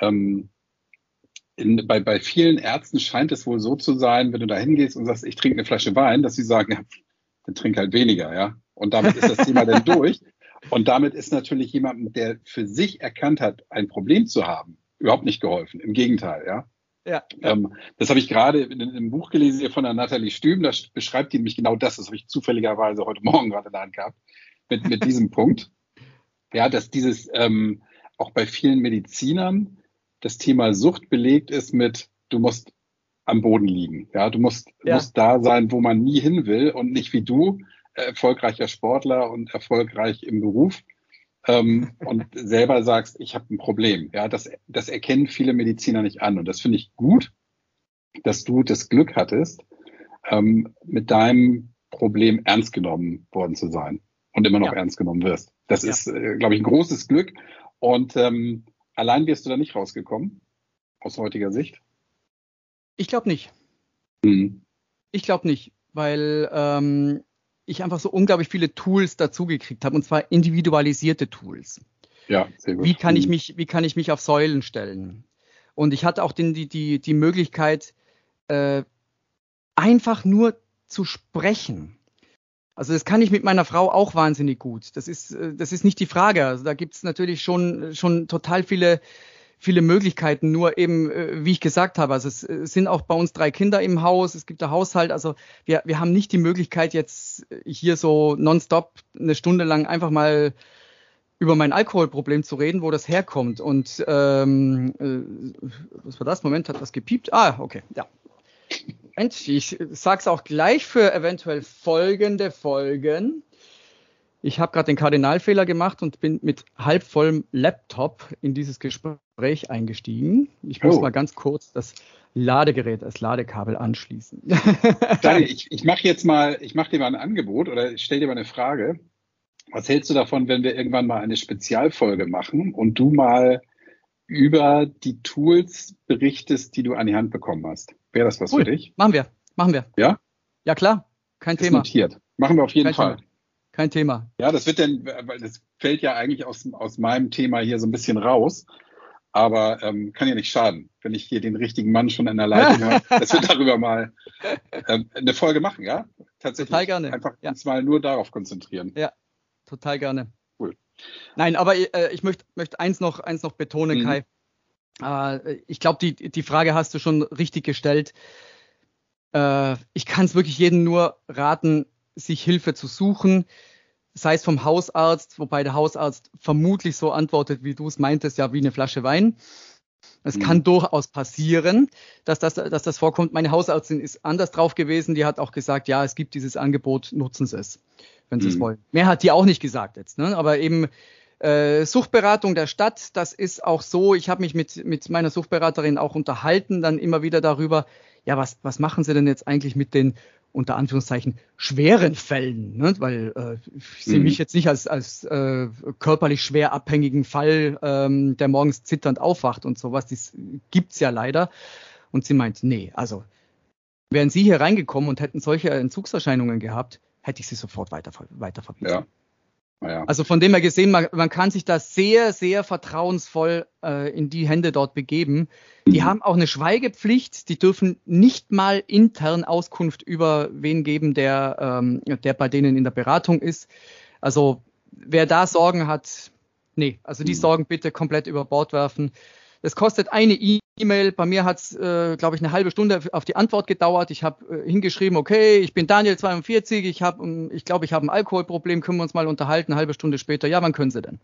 ähm, in, bei, bei vielen Ärzten scheint es wohl so zu sein, wenn du da hingehst und sagst, ich trinke eine Flasche Wein, dass sie sagen, ja, dann trink halt weniger, ja. Und damit ist das Thema dann durch. Und damit ist natürlich jemand, der für sich erkannt hat, ein Problem zu haben, überhaupt nicht geholfen. Im Gegenteil, ja. Ja. Ähm, das habe ich gerade in, in einem Buch gelesen hier von der Nathalie Stüben. Da beschreibt die nämlich genau das. Das habe ich zufälligerweise heute Morgen gerade in der Hand gehabt. Mit, mit diesem Punkt. Ja, dass dieses ähm, auch bei vielen Medizinern das Thema Sucht belegt ist mit, du musst am Boden liegen. Ja, du musst, ja. musst da sein, wo man nie hin will und nicht wie du, erfolgreicher Sportler und erfolgreich im Beruf, ähm, und selber sagst, ich habe ein Problem. Ja, das, das erkennen viele Mediziner nicht an. Und das finde ich gut, dass du das Glück hattest, ähm, mit deinem Problem ernst genommen worden zu sein und immer noch ja. ernst genommen wirst. Das ja. ist, äh, glaube ich, ein großes Glück. Und ähm, allein wirst du da nicht rausgekommen, aus heutiger Sicht? Ich glaube nicht. Mhm. Ich glaube nicht, weil ähm, ich einfach so unglaublich viele Tools dazugekriegt habe, und zwar individualisierte Tools. Ja, sehr gut. Wie kann ich mhm. mich, wie kann ich mich auf Säulen stellen? Und ich hatte auch den, die, die, die Möglichkeit, äh, einfach nur zu sprechen. Also das kann ich mit meiner Frau auch wahnsinnig gut. Das ist, äh, das ist nicht die Frage. Also da gibt es natürlich schon, schon total viele viele Möglichkeiten. Nur eben, äh, wie ich gesagt habe, also es äh, sind auch bei uns drei Kinder im Haus, es gibt der Haushalt. Also wir, wir haben nicht die Möglichkeit, jetzt hier so nonstop eine Stunde lang einfach mal über mein Alkoholproblem zu reden, wo das herkommt. Und ähm, äh, was war das? Moment, hat was gepiept? Ah, okay, ja. Moment, ich sag's auch gleich für eventuell folgende Folgen. Ich habe gerade den Kardinalfehler gemacht und bin mit halb vollem Laptop in dieses Gespräch eingestiegen. Ich muss oh. mal ganz kurz das Ladegerät, das Ladekabel anschließen. Daniel, ich, ich mache jetzt mal, ich mache dir mal ein Angebot oder ich stelle dir mal eine Frage. Was hältst du davon, wenn wir irgendwann mal eine Spezialfolge machen und du mal über die Tools berichtest, die du an die Hand bekommen hast? Wäre das was cool. für dich? Machen wir, machen wir. Ja? Ja, klar. Kein Ist Thema. Notiert. Machen wir auf jeden Kein Fall. Thema. Kein Thema. Ja, das wird dann, weil das fällt ja eigentlich aus, aus meinem Thema hier so ein bisschen raus. Aber ähm, kann ja nicht schaden, wenn ich hier den richtigen Mann schon in der Leitung habe, dass wir darüber mal ähm, eine Folge machen, ja? Tatsächlich. Total gerne. Einfach Ja. uns mal nur darauf konzentrieren. Total gerne. Cool. Nein, aber äh, ich möchte möcht eins, noch, eins noch betonen, Mhm. Kai. Äh, ich glaube, die, die Frage hast du schon richtig gestellt. Äh, ich kann es wirklich jedem nur raten, sich Hilfe zu suchen, sei es vom Hausarzt, wobei der Hausarzt vermutlich so antwortet, wie du es meintest, ja, wie eine Flasche Wein. Es Mhm. kann durchaus passieren, dass das, dass das vorkommt. Meine Hausärztin ist anders drauf gewesen. Die hat auch gesagt, ja, es gibt dieses Angebot, nutzen Sie es, wenn Sie es Mhm. wollen. Mehr hat die auch nicht gesagt jetzt. Ne? Aber eben äh, Suchtberatung der Stadt, das ist auch so. Ich habe mich mit, mit meiner Suchtberaterin auch unterhalten, dann immer wieder darüber, ja, was, was machen Sie denn jetzt eigentlich mit den unter Anführungszeichen schweren Fällen, ne? weil äh, ich sehe Mhm. mich jetzt nicht als, als äh, körperlich schwer abhängigen Fall, ähm, der morgens zitternd aufwacht und sowas. Das gibt's ja leider. Und sie meint, nee, also wären Sie hier reingekommen und hätten solche Entzugserscheinungen gehabt, hätte ich Sie sofort weiter, weiterverwiesen. Ja. Naja. Also von dem her gesehen, man, man kann sich da sehr, sehr vertrauensvoll äh, in die Hände dort begeben. Die Mhm. haben auch eine Schweigepflicht. Die dürfen nicht mal intern Auskunft über wen geben, der, ähm, der bei denen in der Beratung ist. Also wer da Sorgen hat, nee, also die Mhm. Sorgen bitte komplett über Bord werfen. Es kostet eine E-Mail. Bei mir hat es, äh, glaube ich, eine halbe Stunde auf die Antwort gedauert. Ich habe äh, hingeschrieben, okay, ich bin Daniel 42, ich habe, ähm, ich glaube, ich habe ein Alkoholproblem, können wir uns mal unterhalten. Eine halbe Stunde später, ja, wann können Sie denn?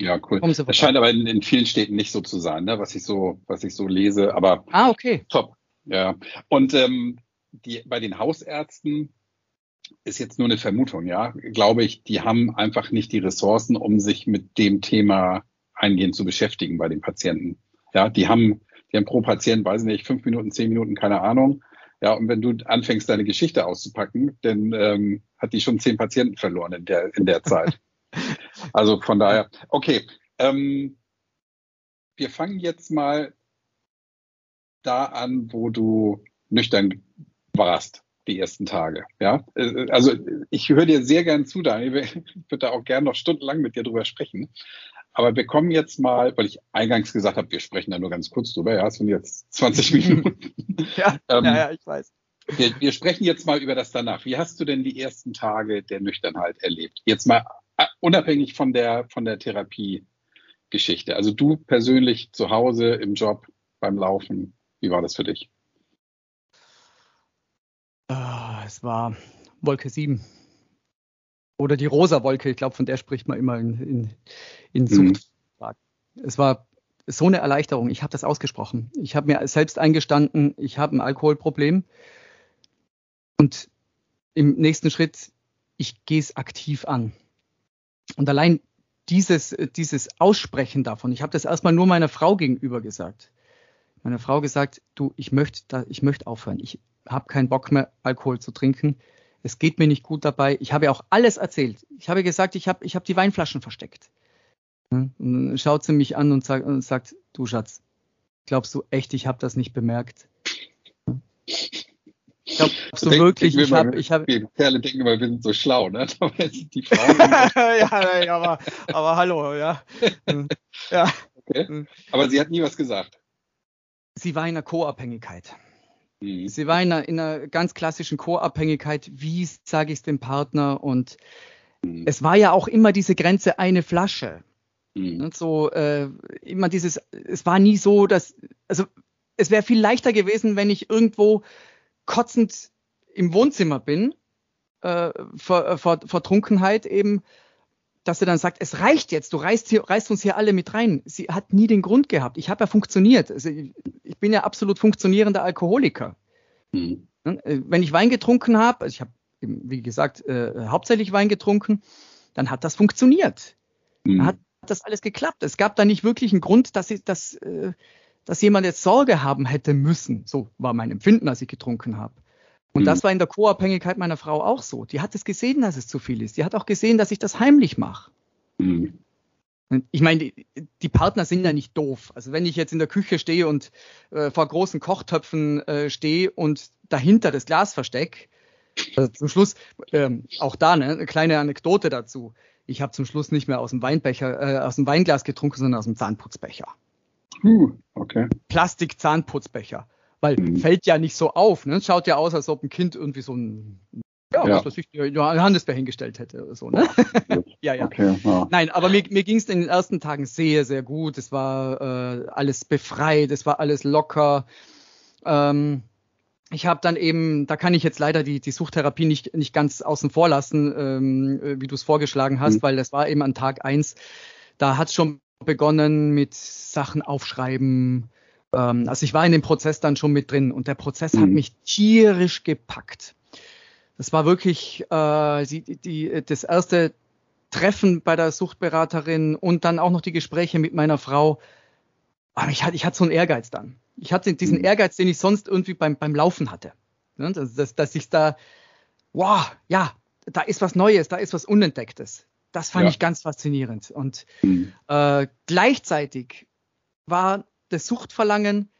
Ja, cool. Das scheint aber in, in vielen Städten nicht so zu sein, ne? was ich so, was ich so lese. Aber Ah, okay. top. Ja. Und ähm, die, bei den Hausärzten ist jetzt nur eine Vermutung, ja, glaube ich, die haben einfach nicht die Ressourcen, um sich mit dem Thema eingehend zu beschäftigen bei den Patienten. Ja, die haben, die haben pro Patient, weiß ich nicht, fünf Minuten, zehn Minuten, keine Ahnung. Ja, und wenn du anfängst, deine Geschichte auszupacken, dann ähm, hat die schon zehn Patienten verloren in der, in der Zeit. Also von daher, okay. Ähm, wir fangen jetzt mal da an, wo du nüchtern warst, die ersten Tage. Ja, Äh, also ich höre dir sehr gern zu, Daniel. Ich würde da auch gern noch stundenlang mit dir drüber sprechen. Aber wir kommen jetzt mal, weil ich eingangs gesagt habe, wir sprechen da nur ganz kurz drüber. Ja, es sind jetzt 20 Minuten. Ja, Ähm, ja, ja, ich weiß. wir, wir sprechen jetzt mal über das danach. Wie hast du denn die ersten Tage der Nüchternheit erlebt? Jetzt mal äh, unabhängig von der, von der Therapiegeschichte. Also du persönlich zu Hause, im Job, beim Laufen. Wie war das für dich? Ah, es war Wolke 7. Oder die rosa Wolke, ich glaube, von der spricht man immer in, in, in Mhm. Suchtfragen. Es war so eine Erleichterung. Ich habe das ausgesprochen. Ich habe mir selbst eingestanden, ich habe ein Alkoholproblem. Und im nächsten Schritt, ich gehe es aktiv an. Und allein dieses, dieses Aussprechen davon, ich habe das erstmal nur meiner Frau gegenüber gesagt. Meiner Frau gesagt, du, ich möchte, ich möchte aufhören. Ich habe keinen Bock mehr, Alkohol zu trinken. Es geht mir nicht gut dabei. Ich habe ja auch alles erzählt. Ich habe gesagt, ich habe ich hab die Weinflaschen versteckt. Und dann schaut sie mich an und sagt, und sagt du Schatz, glaubst du echt, ich habe das nicht bemerkt? Glaubst du Denk- wirklich, wir ich habe, ich habe, Wir Kerle denken immer, wir sind so schlau, ne? Dabei sind die Frauen. ja, ja, aber, aber hallo, ja. ja. Okay. Aber sie hat nie was gesagt. Sie war in einer Co-Abhängigkeit. Mhm. Sie war in einer, in einer ganz klassischen Co-Abhängigkeit. Wie sage ich es dem Partner? Und Mhm. es war ja auch immer diese Grenze eine Flasche. Mhm. So äh, immer dieses, es war nie so, dass, also es wäre viel leichter gewesen, wenn ich irgendwo kotzend im Wohnzimmer bin, äh, vor, äh, vor, vor Trunkenheit eben, dass er dann sagt, es reicht jetzt, du reißt, hier, reißt uns hier alle mit rein. Sie hat nie den Grund gehabt. Ich habe ja funktioniert. Also ich, ich bin ja absolut funktionierender Alkoholiker. Mhm. Ne, äh, Wenn ich Wein getrunken habe, also ich habe, eben, wie gesagt, äh, hauptsächlich Wein getrunken, dann hat das funktioniert Mhm. hat das alles geklappt. Es gab da nicht wirklich einen Grund, dass, ich, dass, äh, dass jemand jetzt Sorge haben hätte müssen. So war mein Empfinden, als ich getrunken habe. Und Mhm. das war in der Co-Abhängigkeit meiner Frau auch so. Die hat es gesehen, dass es zu viel ist. Die hat auch gesehen, dass ich das heimlich mache. Mhm. Ich meine, die, die Partner sind ja nicht doof. Also wenn ich jetzt in der Küche stehe und äh, vor großen Kochtöpfen äh, stehe und dahinter das Glas verstecke, Also zum Schluss, ähm, auch da ne, eine kleine Anekdote dazu. Ich habe zum Schluss nicht mehr aus dem Weinbecher, äh, aus dem Weinglas getrunken, sondern aus dem Zahnputzbecher. Uh, okay. Plastik-Zahnputzbecher. Weil mhm. fällt ja nicht so auf. Ne? Schaut ja aus, als ob ein Kind irgendwie so ein ja, ja. was weiß ich, Johannisbeer hingestellt hätte oder so. Ne? ja, ja. Okay, ja. Nein, aber mir, mir ging es in den ersten Tagen sehr, sehr gut. Es war äh, alles befreit, es war alles locker. Ähm, ich habe dann eben, da kann ich jetzt leider die, die Suchtherapie nicht, nicht ganz außen vor lassen, ähm, wie du es vorgeschlagen hast, mhm. weil das war eben an Tag eins. Da hat es schon begonnen mit Sachen aufschreiben. Ähm, also ich war in dem Prozess dann schon mit drin und der Prozess mhm. hat mich tierisch gepackt. Das war wirklich äh, die, die, das erste Treffen bei der Suchtberaterin und dann auch noch die Gespräche mit meiner Frau. Aber ich hatte, ich hatte so einen Ehrgeiz dann. Ich hatte diesen mhm. Ehrgeiz, den ich sonst irgendwie beim, beim Laufen hatte. Dass, dass, dass ich da, wow, ja, da ist was Neues, da ist was Unentdecktes. Das fand ja. ich ganz faszinierend. Und mhm. äh, gleichzeitig war das Suchtverlangen,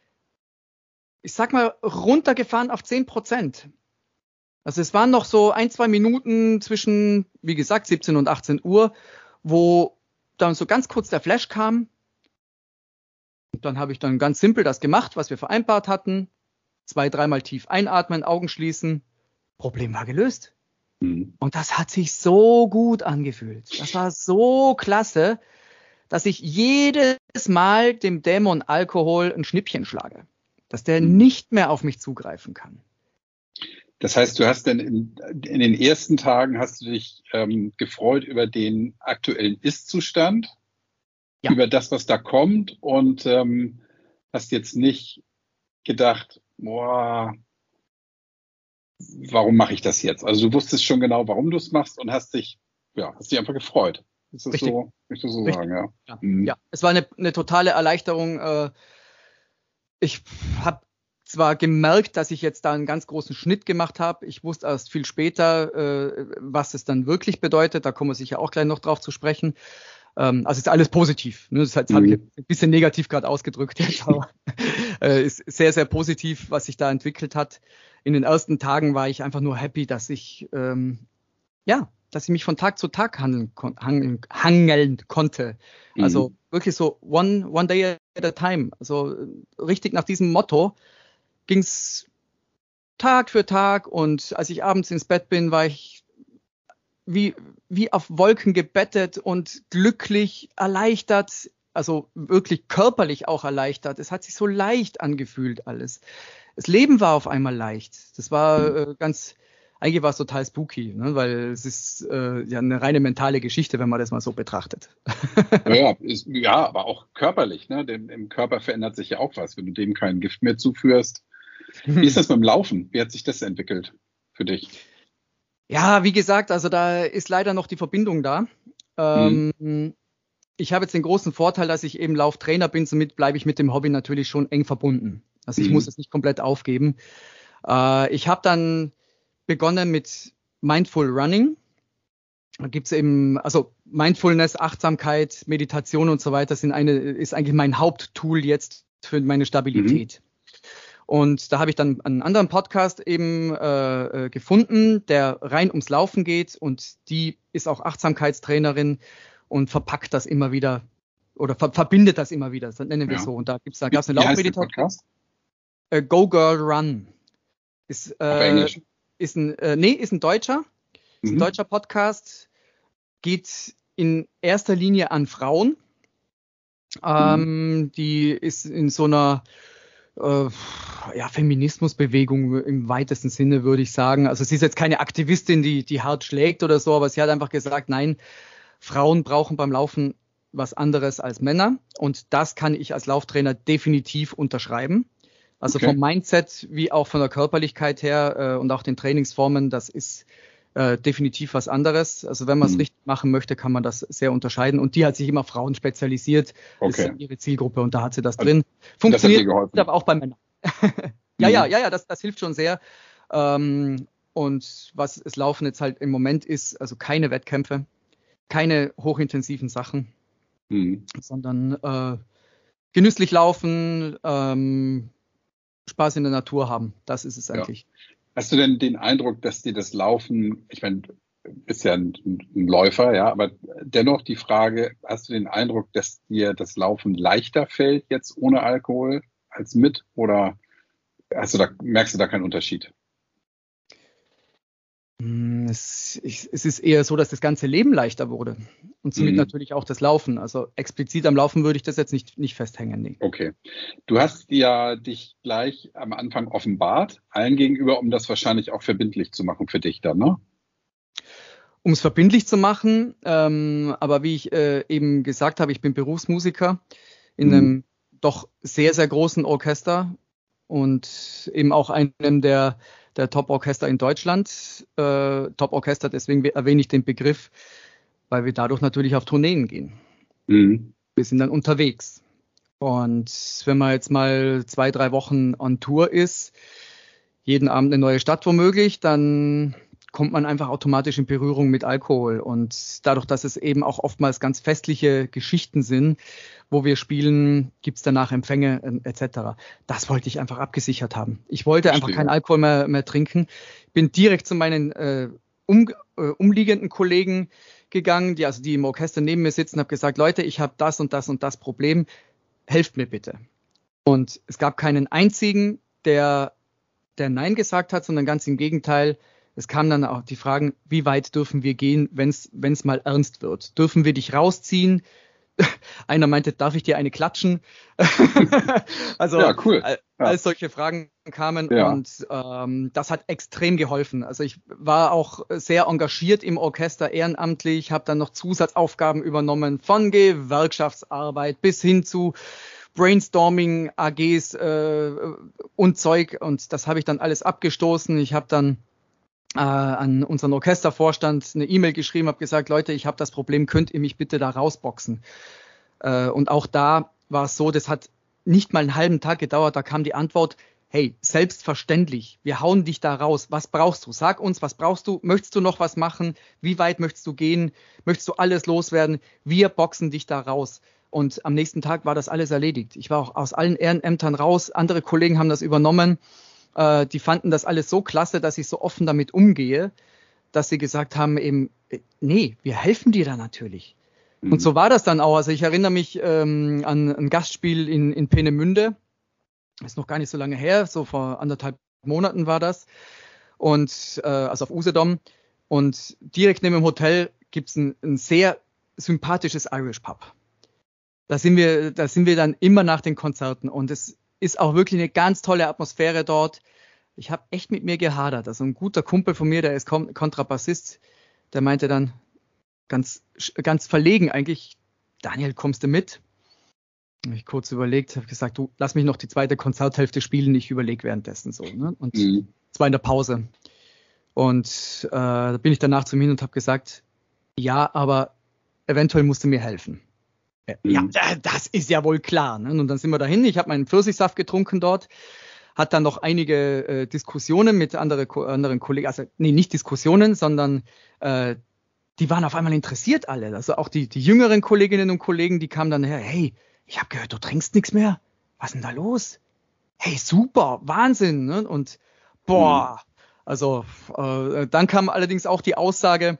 ich sag mal, runtergefahren auf 10 Prozent. Also es waren noch so ein, zwei Minuten zwischen, wie gesagt, 17 und 18 Uhr, wo dann so ganz kurz der Flash kam. Und dann habe ich dann ganz simpel das gemacht, was wir vereinbart hatten. Zwei, dreimal tief einatmen, Augen schließen. Problem war gelöst. Mhm. Und das hat sich so gut angefühlt. Das war so klasse, dass ich jedes Mal dem Dämon Alkohol ein Schnippchen schlage. Dass der mhm. nicht mehr auf mich zugreifen kann. Das heißt, du hast dann in, in den ersten Tagen hast du dich ähm, gefreut über den aktuellen Ist-Zustand, ja. über das, was da kommt und ähm, hast jetzt nicht gedacht, boah, warum mache ich das jetzt? Also du wusstest schon genau, warum du es machst und hast dich, ja, hast dich einfach gefreut. Ist das Richtig. so, ich so Richtig. sagen, ja. Ja. Mhm. ja. es war eine, eine totale Erleichterung. Äh, ich habe zwar gemerkt, dass ich jetzt da einen ganz großen Schnitt gemacht habe. Ich wusste erst viel später, äh, was es dann wirklich bedeutet. Da kommen wir sicher auch gleich noch drauf zu sprechen. Ähm, also ist alles positiv. Ne? Das, das mhm. habe ich ein bisschen negativ gerade ausgedrückt jetzt, aber äh, ist sehr, sehr positiv, was sich da entwickelt hat. In den ersten Tagen war ich einfach nur happy, dass ich ähm, ja, dass ich mich von Tag zu Tag handeln, hangeln, hangeln konnte. Mhm. Also wirklich so one, one day at a time. Also richtig nach diesem Motto ging es Tag für Tag und als ich abends ins Bett bin, war ich wie, wie auf Wolken gebettet und glücklich, erleichtert, also wirklich körperlich auch erleichtert. Es hat sich so leicht angefühlt alles. Das Leben war auf einmal leicht. Das war äh, ganz, eigentlich war es total spooky, ne? weil es ist äh, ja eine reine mentale Geschichte, wenn man das mal so betrachtet. ja, ist, ja, aber auch körperlich. Ne? Dem, Im Körper verändert sich ja auch was. Wenn du dem kein Gift mehr zuführst, wie ist das beim Laufen? Wie hat sich das entwickelt für dich? Ja, wie gesagt, also da ist leider noch die Verbindung da. Ähm, mhm. Ich habe jetzt den großen Vorteil, dass ich eben Lauftrainer bin, somit bleibe ich mit dem Hobby natürlich schon eng verbunden. Also ich mhm. muss es nicht komplett aufgeben. Äh, ich habe dann begonnen mit Mindful Running. Da gibt es eben, also Mindfulness, Achtsamkeit, Meditation und so weiter sind eine, ist eigentlich mein Haupttool jetzt für meine Stabilität. Mhm. Und da habe ich dann einen anderen Podcast eben äh, äh, gefunden, der rein ums Laufen geht und die ist auch Achtsamkeitstrainerin und verpackt das immer wieder oder ver verbindet das immer wieder, das nennen wir ja. so. Und da gibt's da gab's eine Laufmeditation. Äh, Go Girl Run. Ist, äh, ist ein äh, nee, ist ein deutscher, ist ein mhm. deutscher Podcast, geht in erster Linie an Frauen. Ähm, mhm. Die ist in so einer äh, ja, Feminismusbewegung im weitesten Sinne, würde ich sagen. Also sie ist jetzt keine Aktivistin, die, die hart schlägt oder so, aber sie hat einfach gesagt, nein, Frauen brauchen beim Laufen was anderes als Männer. Und das kann ich als Lauftrainer definitiv unterschreiben. Also okay. vom Mindset wie auch von der Körperlichkeit her äh, und auch den Trainingsformen, das ist äh, definitiv was anderes. Also wenn man es mhm. richtig machen möchte, kann man das sehr unterscheiden. Und die hat sich immer Frauen spezialisiert. Okay. Das ist ihre Zielgruppe und da hat sie das also, drin. Funktioniert das aber auch bei Männern. ja, mhm. ja, ja, ja, das, das hilft schon sehr. Ähm, und was es Laufen jetzt halt im Moment ist, also keine Wettkämpfe, keine hochintensiven Sachen, mhm. sondern äh, genüsslich laufen, ähm, Spaß in der Natur haben. Das ist es eigentlich. Ja. Hast du denn den Eindruck, dass dir das Laufen, ich meine, bist ja ein, ein, Läufer, ja, aber dennoch die Frage, hast du den Eindruck, dass dir das Laufen leichter fällt jetzt ohne Alkohol als mit oder hast du da, merkst du da keinen Unterschied? Hm, es, es, ist eher so, dass das ganze Leben leichter wurde und somit mhm. natürlich auch das Laufen. Also explizit am Laufen würde ich das jetzt nicht, nicht festhängen. Nee. Okay. Du hast ja dich gleich am Anfang offenbart, allen gegenüber, um das wahrscheinlich auch verbindlich zu machen für dich dann, ne? Um es verbindlich zu machen, ähm, aber wie ich äh, eben gesagt habe, ich bin Berufsmusiker in mhm. einem doch sehr, sehr großen Orchester und eben auch einem der der Top-Orchester in Deutschland. Äh, Top-Orchester, deswegen erwähne ich den Begriff, weil wir dadurch natürlich auf Tourneen gehen. Mhm. Wir sind dann unterwegs. Und wenn man jetzt mal zwei, drei Wochen on Tour ist, jeden Abend eine neue Stadt womöglich, dann kommt man einfach automatisch in Berührung mit Alkohol. Und dadurch, dass es eben auch oftmals ganz festliche Geschichten sind, wo wir spielen, gibt's danach Empfänge äh, etc. Das wollte ich einfach abgesichert haben. Ich wollte einfach keinen Alkohol mehr, mehr trinken. Bin direkt zu meinen äh, um, äh, umliegenden Kollegen gegangen, die also die im Orchester neben mir sitzen, habe gesagt, Leute, ich habe das und das und das Problem, helft mir bitte. Und es gab keinen einzigen, der, der Nein gesagt hat, sondern ganz im Gegenteil, es kamen dann auch die Fragen, wie weit dürfen wir gehen, wenn es mal ernst wird? Dürfen wir dich rausziehen? Einer meinte, darf ich dir eine klatschen? also ja, cool. Ja. als solche Fragen kamen ja. und ähm, das hat extrem geholfen. Also ich war auch sehr engagiert im Orchester ehrenamtlich, habe dann noch Zusatzaufgaben übernommen von Gewerkschaftsarbeit bis hin zu Brainstorming, AGs äh, und Zeug und das habe ich dann alles abgestoßen. Ich habe dann äh, an unseren Orchestervorstand eine E-Mail geschrieben, habe gesagt, Leute, ich habe das Problem, könnt ihr mich bitte da rausboxen? Äh, und auch da war es so, das hat nicht mal einen halben Tag gedauert, da kam die Antwort, hey, selbstverständlich, wir hauen dich da raus. Was brauchst du? Sag uns, was brauchst du? Möchtest du noch was machen? Wie weit möchtest du gehen? Möchtest du alles loswerden? Wir boxen dich da raus. Und am nächsten Tag war das alles erledigt. Ich war auch aus allen Ehrenämtern raus. Andere Kollegen haben das übernommen. Äh, die fanden das alles so klasse, dass ich so offen damit umgehe, dass sie gesagt haben eben, äh, nee, wir helfen dir da natürlich. Mhm. Und so war das dann auch. Also ich erinnere mich ähm, an ein Gastspiel in, in Peenemünde. Ist noch gar nicht so lange her, so vor anderthalb Monaten war das. Und äh, also auf Usedom. Und direkt neben dem Hotel gibt es ein, ein sehr sympathisches Irish Pub. Da sind wir, da sind wir dann immer nach den Konzerten und es ist auch wirklich eine ganz tolle Atmosphäre dort. Ich habe echt mit mir gehadert. Also ein guter Kumpel von mir, der ist Kontrabassist, der meinte dann ganz, ganz verlegen eigentlich, Daniel, kommst du mit? Hab ich kurz überlegt, habe gesagt, du lass mich noch die zweite Konzerthälfte spielen, ich überlege währenddessen so. Ne? Und mhm. zwar in der Pause. Und äh, da bin ich danach zu ihm hin und habe gesagt, ja, aber eventuell musst du mir helfen. Ja, mhm. das ist ja wohl klar. Ne? Und dann sind wir dahin. Ich habe meinen Pfirsichsaft getrunken dort, hat dann noch einige äh, Diskussionen mit andere, anderen Kollegen, also nee, nicht Diskussionen, sondern äh, die waren auf einmal interessiert alle. Also auch die, die jüngeren Kolleginnen und Kollegen, die kamen dann her, hey, ich habe gehört, du trinkst nichts mehr. Was ist denn da los? Hey, super, Wahnsinn. Ne? Und boah, mhm. also äh, dann kam allerdings auch die Aussage,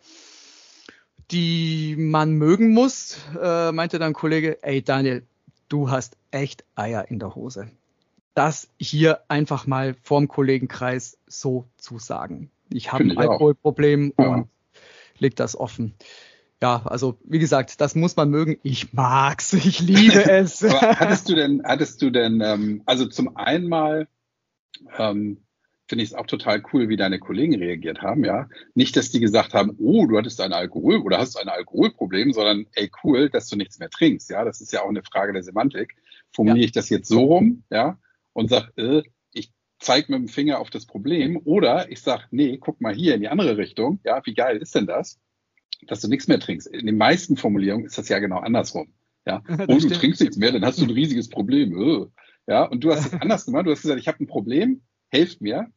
die man mögen muss, äh, meinte dann Kollege, ey Daniel, du hast echt Eier in der Hose. Das hier einfach mal vorm Kollegenkreis so zu sagen. Ich habe ein Alkoholproblem ja. und leg das offen. Ja, also wie gesagt, das muss man mögen. Ich mag's, ich liebe es. hattest du denn, hattest du denn, ähm, also zum einen mal ähm, finde ich es auch total cool, wie deine Kollegen reagiert haben, ja. Nicht, dass die gesagt haben, oh, du hattest ein Alkohol oder hast ein Alkoholproblem, sondern ey, cool, dass du nichts mehr trinkst, ja. Das ist ja auch eine Frage der Semantik. Formuliere ja. ich das jetzt so rum, ja, und sag, äh, ich zeig mit dem Finger auf das Problem, oder ich sag, nee, guck mal hier in die andere Richtung, ja, wie geil ist denn das, dass du nichts mehr trinkst? In den meisten Formulierungen ist das ja genau andersrum. Ja, oh, du stimmt. trinkst nichts mehr, dann hast du ein riesiges Problem. Äh. Ja, und du hast es anders gemacht. Du hast gesagt, ich habe ein Problem, helft mir.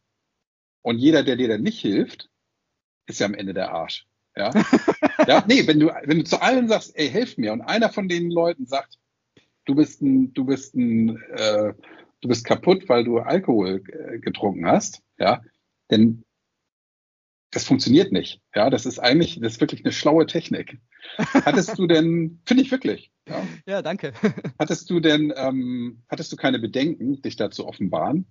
Und jeder, der dir dann nicht hilft, ist ja am Ende der Arsch. Ja, ja nee, wenn du, wenn du zu allen sagst, ey, helf mir, und einer von den Leuten sagt, du bist ein, du bist ein, äh, du bist kaputt, weil du Alkohol äh, getrunken hast, ja, Denn das funktioniert nicht. Ja, das ist eigentlich, das ist wirklich eine schlaue Technik. Hattest du denn, finde ich wirklich. Ja, ja danke. Hattest du denn, ähm, hattest du keine Bedenken, dich da zu offenbaren,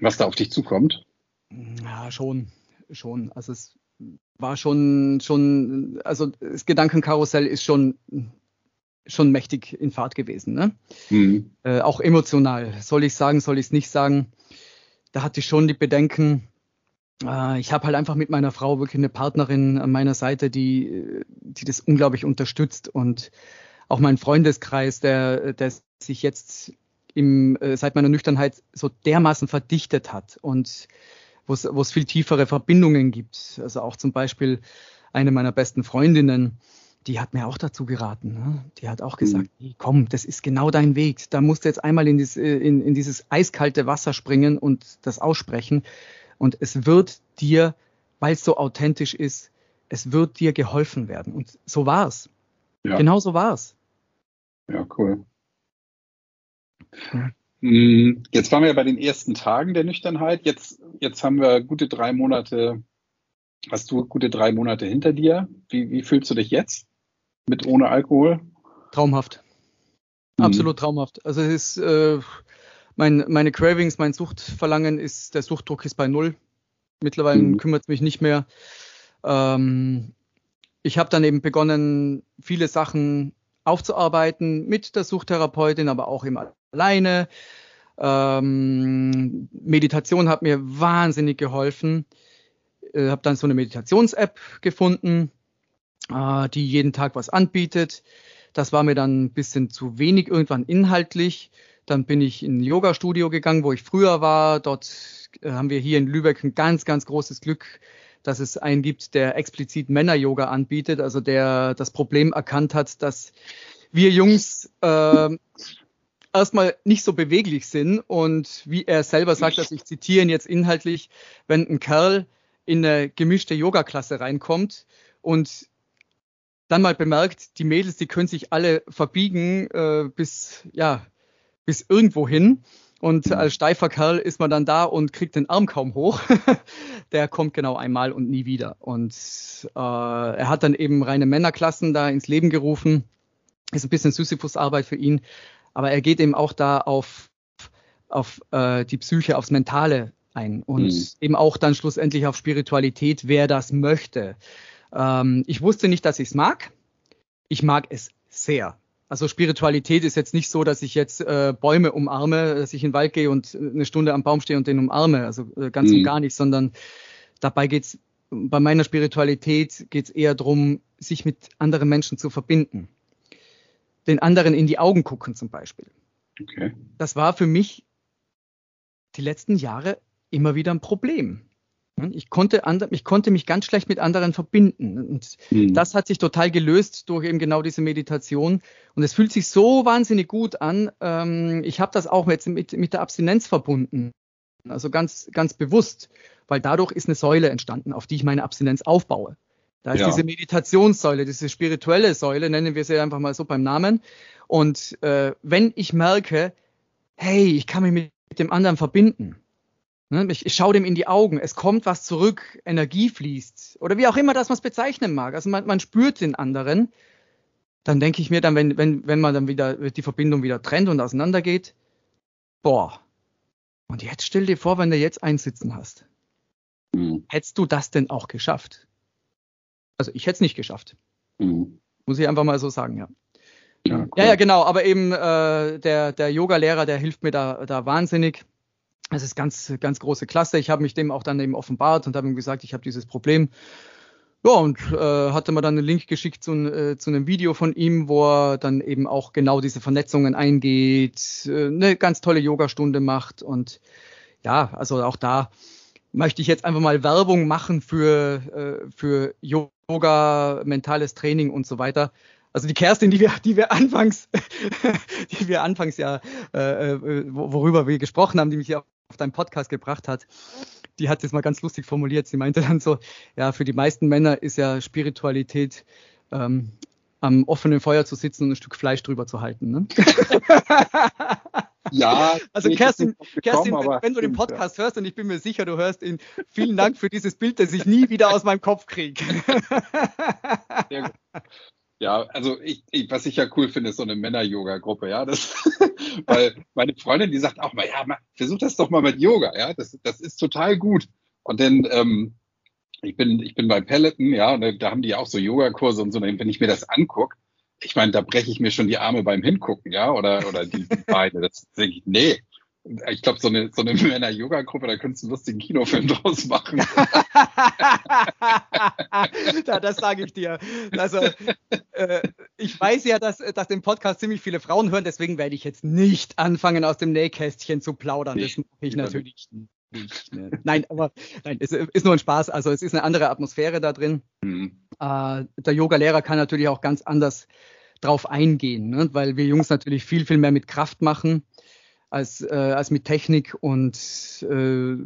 was da auf dich zukommt? Ja, schon, schon. Also es war schon, schon, also das Gedankenkarussell ist schon, schon mächtig in Fahrt gewesen. Ne? Mhm. Äh, auch emotional. Soll ich sagen, soll ich es nicht sagen? Da hatte ich schon die Bedenken, äh, ich habe halt einfach mit meiner Frau wirklich eine Partnerin an meiner Seite, die, die das unglaublich unterstützt und auch mein Freundeskreis, der, der sich jetzt im, äh, seit meiner Nüchternheit so dermaßen verdichtet hat und wo es viel tiefere Verbindungen gibt. Also auch zum Beispiel eine meiner besten Freundinnen, die hat mir auch dazu geraten. Ne? Die hat auch gesagt, mhm. komm, das ist genau dein Weg. Da musst du jetzt einmal in, dies, in, in dieses eiskalte Wasser springen und das aussprechen. Und es wird dir, weil es so authentisch ist, es wird dir geholfen werden. Und so war es. Ja. Genau so war es. Ja, cool. Jetzt waren wir ja bei den ersten Tagen der Nüchternheit. Jetzt, jetzt haben wir gute drei Monate, hast du gute drei Monate hinter dir. Wie, wie fühlst du dich jetzt mit ohne Alkohol? Traumhaft. Mhm. Absolut traumhaft. Also es ist, äh, mein, meine Cravings, mein Suchtverlangen ist, der Suchtdruck ist bei null. Mittlerweile mhm. kümmert es mich nicht mehr. Ähm, ich habe dann eben begonnen, viele Sachen aufzuarbeiten mit der Suchtherapeutin, aber auch eben alleine. Ähm, Meditation hat mir wahnsinnig geholfen. Äh, habe dann so eine Meditations-App gefunden, äh, die jeden Tag was anbietet. Das war mir dann ein bisschen zu wenig irgendwann inhaltlich. Dann bin ich in ein Yoga-Studio gegangen, wo ich früher war. Dort äh, haben wir hier in Lübeck ein ganz, ganz großes Glück, dass es einen gibt, der explizit Männer-Yoga anbietet, also der das Problem erkannt hat, dass wir Jungs äh, erstmal nicht so beweglich sind und wie er selber sagt, dass ich zitiere ihn jetzt inhaltlich, wenn ein Kerl in eine gemischte Yoga-Klasse reinkommt und dann mal bemerkt, die Mädels, die können sich alle verbiegen äh, bis ja bis irgendwo hin. Und als steifer Kerl ist man dann da und kriegt den Arm kaum hoch. der kommt genau einmal und nie wieder. Und äh, er hat dann eben reine Männerklassen da ins Leben gerufen. Ist ein bisschen Sisyphus-Arbeit für ihn. Aber er geht eben auch da auf, auf äh, die Psyche, aufs Mentale ein und mhm. eben auch dann schlussendlich auf Spiritualität, wer das möchte. Ähm, ich wusste nicht, dass ich es mag. Ich mag es sehr. Also Spiritualität ist jetzt nicht so, dass ich jetzt äh, Bäume umarme, dass ich in den Wald gehe und eine Stunde am Baum stehe und den umarme. Also äh, ganz mhm. und gar nicht, sondern dabei geht's bei meiner Spiritualität geht's eher darum, sich mit anderen Menschen zu verbinden. Den anderen in die Augen gucken zum Beispiel. Okay. Das war für mich die letzten Jahre immer wieder ein Problem. Ich konnte, ich konnte mich ganz schlecht mit anderen verbinden. Und mhm. das hat sich total gelöst durch eben genau diese Meditation. Und es fühlt sich so wahnsinnig gut an. Ähm, ich habe das auch jetzt mit, mit der Abstinenz verbunden. Also ganz, ganz bewusst, weil dadurch ist eine Säule entstanden, auf die ich meine Abstinenz aufbaue. Da ist ja. diese Meditationssäule, diese spirituelle Säule, nennen wir sie einfach mal so beim Namen. Und äh, wenn ich merke, hey, ich kann mich mit dem anderen verbinden, Ne, ich, ich schaue dem in die Augen, es kommt was zurück, Energie fließt oder wie auch immer das man es bezeichnen mag. Also man, man spürt den anderen. Dann denke ich mir dann, wenn, wenn, wenn man dann wieder die Verbindung wieder trennt und auseinandergeht, boah. Und jetzt stell dir vor, wenn du jetzt einsitzen hast. Mhm. Hättest du das denn auch geschafft? Also ich hätte es nicht geschafft. Mhm. Muss ich einfach mal so sagen, ja. Ja, cool. ja, ja, genau. Aber eben äh, der, der Yoga-Lehrer, der hilft mir da, da wahnsinnig. Das ist ganz, ganz große Klasse. Ich habe mich dem auch dann eben offenbart und habe ihm gesagt, ich habe dieses Problem. Ja, und äh, hatte mir dann einen Link geschickt zu, äh, zu einem Video von ihm, wo er dann eben auch genau diese Vernetzungen eingeht, äh, eine ganz tolle Yogastunde macht. Und ja, also auch da möchte ich jetzt einfach mal Werbung machen für, äh, für Yoga, mentales Training und so weiter. Also die Kerstin, die wir, die wir anfangs, die wir anfangs ja, äh, äh worüber wir gesprochen haben, die mich ja auf deinen Podcast gebracht hat, die hat es mal ganz lustig formuliert. Sie meinte dann so, ja, für die meisten Männer ist ja Spiritualität ähm, am offenen Feuer zu sitzen und ein Stück Fleisch drüber zu halten. Ne? Ja. Also Kerstin, Kerstin wenn, wenn, du den Podcast ja. hörst und ich bin mir sicher, du hörst ihn, vielen Dank für dieses Bild, das ich nie wieder aus meinem Kopf kriege. Sehr gut. Ja, also ich, ich, was ich ja cool finde, ist so eine Männer-Yoga-Gruppe, ja. Das, weil meine Freundin, die sagt auch mal, ja, versuch das doch mal mit Yoga, ja. Das, das ist total gut. Und dann, ähm, ich bin, ich bin bei Peloton, ja, und da haben die auch so Yogakurse und so, wenn ich mir das angucke, ich meine, da breche ich mir schon die Arme beim Hingucken, ja, oder, oder die, die Beine. Das denke ich, nee. Ich glaube, so eine, so eine Männer-Yoga-Gruppe, da könntest du einen lustigen Kinofilm draus machen. ja, das sage ich dir. Also, äh, ich weiß ja, dass, dass den Podcast ziemlich viele Frauen hören, deswegen werde ich jetzt nicht anfangen, aus dem Nähkästchen zu plaudern. Das mache ich natürlich nicht. Nicht, ne? Nein, aber nein, es ist nur ein Spaß. Also es ist eine andere Atmosphäre da drin. Mhm. Äh, der Yoga-Lehrer kann natürlich auch ganz anders drauf eingehen, ne? weil wir Jungs natürlich viel, viel mehr mit Kraft machen als, äh, als mit Technik und äh,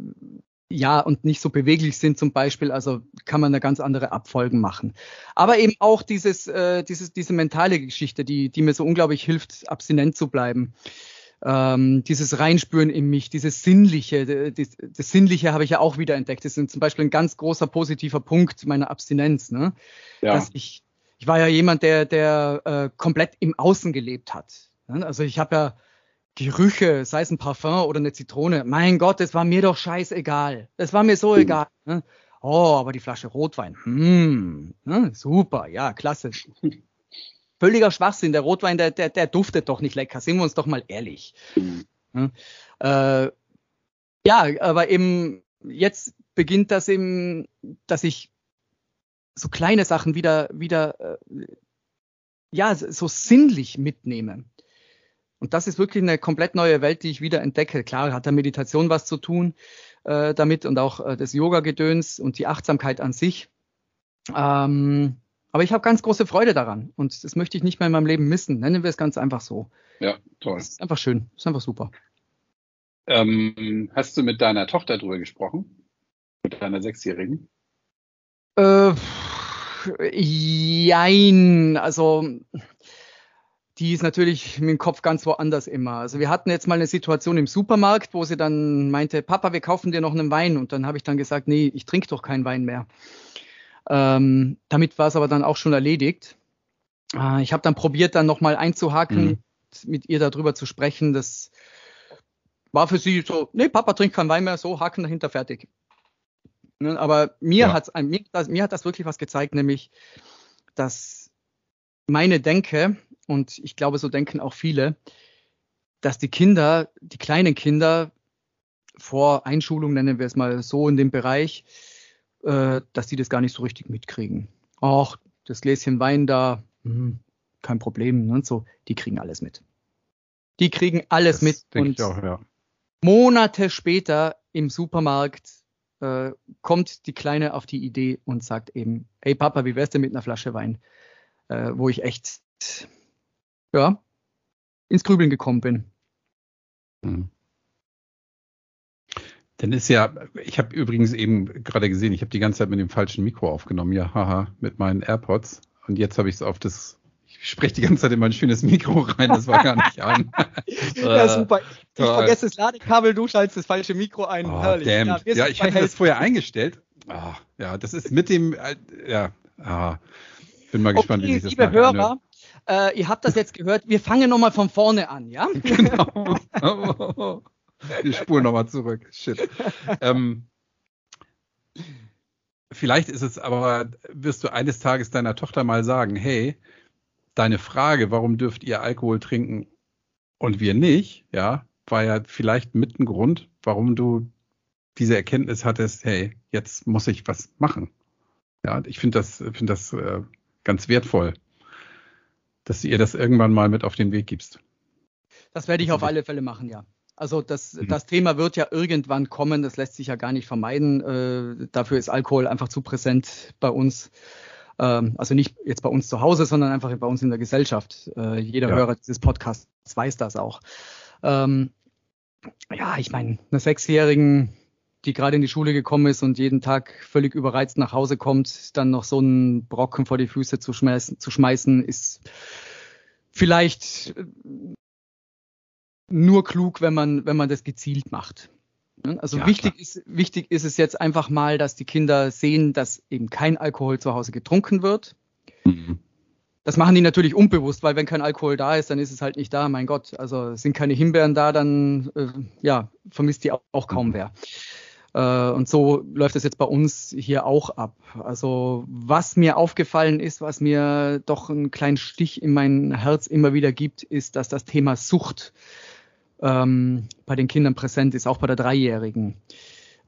ja, und nicht so beweglich sind zum Beispiel, also kann man eine ganz andere Abfolgen machen. Aber eben auch dieses, äh, dieses, diese mentale Geschichte, die, die mir so unglaublich hilft, abstinent zu bleiben. Ähm, dieses Reinspüren in mich, dieses Sinnliche, das, das Sinnliche habe ich ja auch wieder entdeckt. Das ist zum Beispiel ein ganz großer positiver Punkt meiner Abstinenz, ne? Ja. Dass ich, ich war ja jemand, der, der äh, komplett im Außen gelebt hat. Ne? Also ich habe ja Gerüche, sei es ein Parfum oder eine Zitrone, mein Gott, das war mir doch scheißegal. Das war mir so mhm. egal. Ne? Oh, aber die Flasche Rotwein, hm, ne? super, ja, klasse. Völliger Schwachsinn. Der Rotwein, der, der, der duftet doch nicht lecker. Sind wir uns doch mal ehrlich. Mhm. Ne? Äh, ja, aber eben jetzt beginnt das eben, dass ich so kleine Sachen wieder, wieder, äh, ja, so sinnlich mitnehme. Und das ist wirklich eine komplett neue Welt, die ich wieder entdecke. Klar hat der Meditation was zu tun äh, damit und auch äh, das Yoga-Gedöns und die Achtsamkeit an sich. Ähm, aber ich habe ganz große Freude daran und das möchte ich nicht mehr in meinem Leben missen. Nennen wir es ganz einfach so. Ja, toll. Das ist einfach schön. Das ist einfach super. Ähm, hast du mit deiner Tochter drüber gesprochen? Mit deiner Sechsjährigen? Äh, jein. Also die ist natürlich mit dem Kopf ganz woanders immer. Also wir hatten jetzt mal eine Situation im Supermarkt, wo sie dann meinte, Papa, wir kaufen dir noch einen Wein. Und dann habe ich dann gesagt, nee, ich trinke doch keinen Wein mehr. Ähm, damit war es aber dann auch schon erledigt. Äh, ich habe dann probiert, dann nochmal einzuhaken, mhm. mit ihr darüber zu sprechen. Das war für sie so, nee, Papa trinkt keinen Wein mehr, so, Haken dahinter, fertig. Ne, aber mir, ja. hat's, mir, mir hat das wirklich was gezeigt, nämlich, dass meine Denke, und ich glaube, so denken auch viele, dass die Kinder, die kleinen Kinder vor Einschulung, nennen wir es mal so in dem Bereich, äh, dass die das gar nicht so richtig mitkriegen. Ach, das Gläschen Wein da, mh, kein Problem. Ne? So, die kriegen alles mit. Die kriegen alles das mit. Und auch, ja. Monate später im Supermarkt äh, kommt die Kleine auf die Idee und sagt eben, hey Papa, wie wär's denn mit einer Flasche Wein? Äh, wo ich echt ja, ins Grübeln gekommen bin. Hm. Dann ist ja, ich habe übrigens eben gerade gesehen, ich habe die ganze Zeit mit dem falschen Mikro aufgenommen, ja, haha, mit meinen AirPods. Und jetzt habe ich es auf das, ich spreche die ganze Zeit in mein schönes Mikro rein, das war gar nicht an. ja, super. Ich vergesse das Ladekabel, du schaltest das falsche Mikro ein. Oh, Herrlich. Damn. Ja, ja ich hatte das vorher eingestellt. Oh, ja, das ist mit dem, äh, ja, ah, bin mal gespannt, okay, wie sich das liebe Hörer, äh, ihr habt das jetzt gehört, wir fangen nochmal von vorne an, ja? Genau. Wir spulen nochmal zurück. Shit. Ähm, vielleicht ist es aber, wirst du eines Tages deiner Tochter mal sagen, hey, deine Frage, warum dürft ihr Alkohol trinken und wir nicht, ja, war ja vielleicht mit ein Grund, warum du diese Erkenntnis hattest, hey, jetzt muss ich was machen. Ja, ich finde das, finde das äh, ganz wertvoll dass du ihr das irgendwann mal mit auf den Weg gibst. Das werde ich auf alle Fälle machen, ja. Also das, mhm. das Thema wird ja irgendwann kommen, das lässt sich ja gar nicht vermeiden. Äh, dafür ist Alkohol einfach zu präsent bei uns. Ähm, also nicht jetzt bei uns zu Hause, sondern einfach bei uns in der Gesellschaft. Äh, jeder ja. Hörer dieses Podcasts weiß das auch. Ähm, ja, ich meine, einer Sechsjährigen, die gerade in die Schule gekommen ist und jeden Tag völlig überreizt nach Hause kommt, dann noch so einen Brocken vor die Füße zu schmeißen, zu schmeißen ist vielleicht nur klug, wenn man, wenn man das gezielt macht. Also ja, wichtig, ist, wichtig ist es jetzt einfach mal, dass die Kinder sehen, dass eben kein Alkohol zu Hause getrunken wird. Mhm. Das machen die natürlich unbewusst, weil wenn kein Alkohol da ist, dann ist es halt nicht da. Mein Gott, also sind keine Himbeeren da, dann äh, ja, vermisst die auch, auch kaum wer. Äh, und so läuft es jetzt bei uns hier auch ab. Also was mir aufgefallen ist, was mir doch einen kleinen Stich in mein Herz immer wieder gibt, ist, dass das Thema Sucht ähm, bei den Kindern präsent ist, auch bei der Dreijährigen.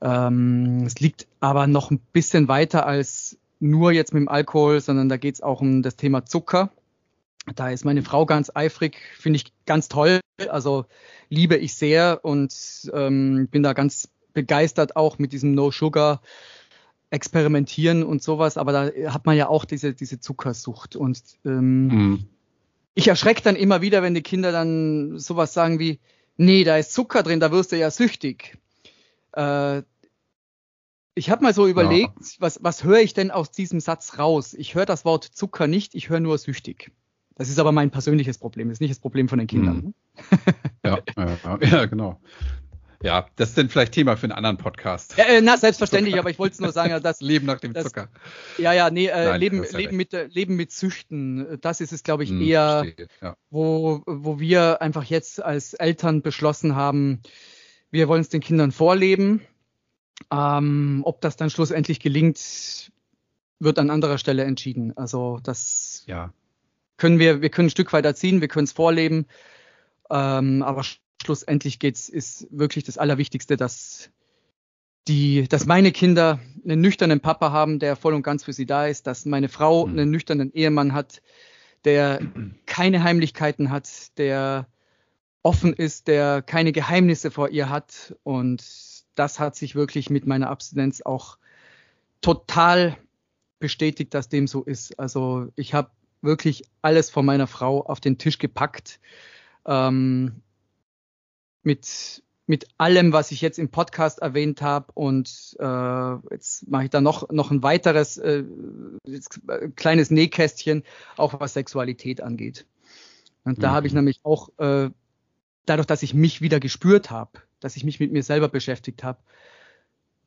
Ähm, es liegt aber noch ein bisschen weiter als nur jetzt mit dem Alkohol, sondern da geht es auch um das Thema Zucker. Da ist meine Frau ganz eifrig, finde ich ganz toll. Also liebe ich sehr und ähm, bin da ganz begeistert auch mit diesem No Sugar experimentieren und sowas. Aber da hat man ja auch diese, diese Zuckersucht und ähm, mhm. ich erschrecke dann immer wieder, wenn die Kinder dann sowas sagen wie, nee, da ist Zucker drin, da wirst du ja süchtig. Äh, ich habe mal so überlegt, ja. was, was höre ich denn aus diesem Satz raus? Ich höre das Wort Zucker nicht, ich höre nur süchtig. Das ist aber mein persönliches Problem, das ist nicht das Problem von den Kindern. Mhm. ja, ja, ja, genau. Ja, das ist dann vielleicht Thema für einen anderen Podcast. Ja, äh, na, selbstverständlich, aber ich wollte es nur sagen, dass. Leben nach dem Zucker. ja, ja, nee, äh, Nein, Leben, Leben, mit, äh, Leben mit Süchten, das ist es, glaube ich, hm, eher, ja. wo, wo wir einfach jetzt als Eltern beschlossen haben, wir wollen es den Kindern vorleben. Ähm, ob das dann schlussendlich gelingt, wird an anderer Stelle entschieden. Also das ja. können wir, wir können ein Stück weit erziehen, wir können es vorleben. Ähm, aber schlussendlich geht's, ist wirklich das Allerwichtigste, dass die, dass meine Kinder einen nüchternen Papa haben, der voll und ganz für sie da ist, dass meine Frau mhm. einen nüchternen Ehemann hat, der keine Heimlichkeiten hat, der offen ist, der keine Geheimnisse vor ihr hat. Und das hat sich wirklich mit meiner Abstinenz auch total bestätigt, dass dem so ist. Also ich habe wirklich alles von meiner Frau auf den Tisch gepackt. Ähm, mit, mit allem, was ich jetzt im Podcast erwähnt habe. Und äh, jetzt mache ich da noch, noch ein weiteres äh, äh, kleines Nähkästchen, auch was Sexualität angeht. Und da mhm. habe ich nämlich auch, äh, dadurch, dass ich mich wieder gespürt habe, dass ich mich mit mir selber beschäftigt habe,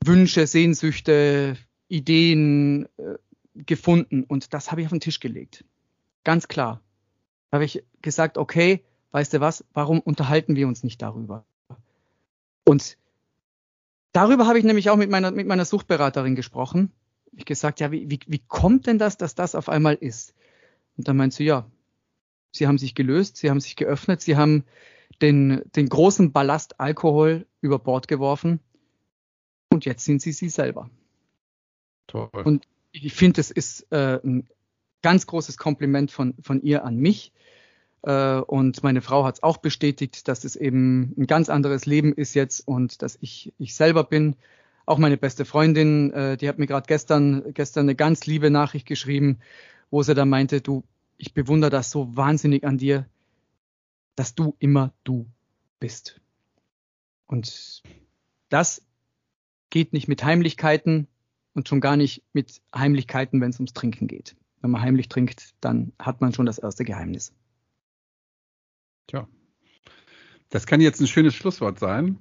Wünsche, Sehnsüchte, Ideen äh, gefunden. Und das habe ich auf den Tisch gelegt. Ganz klar. Da habe ich gesagt, okay, weißt du was, warum unterhalten wir uns nicht darüber? Und darüber habe ich nämlich auch mit meiner, mit meiner Suchtberaterin gesprochen. Ich gesagt, ja, wie, wie, wie kommt denn das, dass das auf einmal ist? Und dann meint sie, ja, sie haben sich gelöst, sie haben sich geöffnet, sie haben den, den großen Ballast Alkohol über Bord geworfen und jetzt sind sie sie selber. Toll. Und ich finde, es ist äh, ein ganz großes Kompliment von, von ihr an mich, und meine Frau hat es auch bestätigt, dass es eben ein ganz anderes Leben ist jetzt und dass ich ich selber bin. Auch meine beste Freundin, äh, die hat mir gerade gestern gestern eine ganz liebe Nachricht geschrieben, wo sie dann meinte, du, ich bewundere das so wahnsinnig an dir, dass du immer du bist. Und das geht nicht mit Heimlichkeiten und schon gar nicht mit Heimlichkeiten, wenn es ums Trinken geht. Wenn man heimlich trinkt, dann hat man schon das erste Geheimnis. Tja, das kann jetzt ein schönes Schlusswort sein.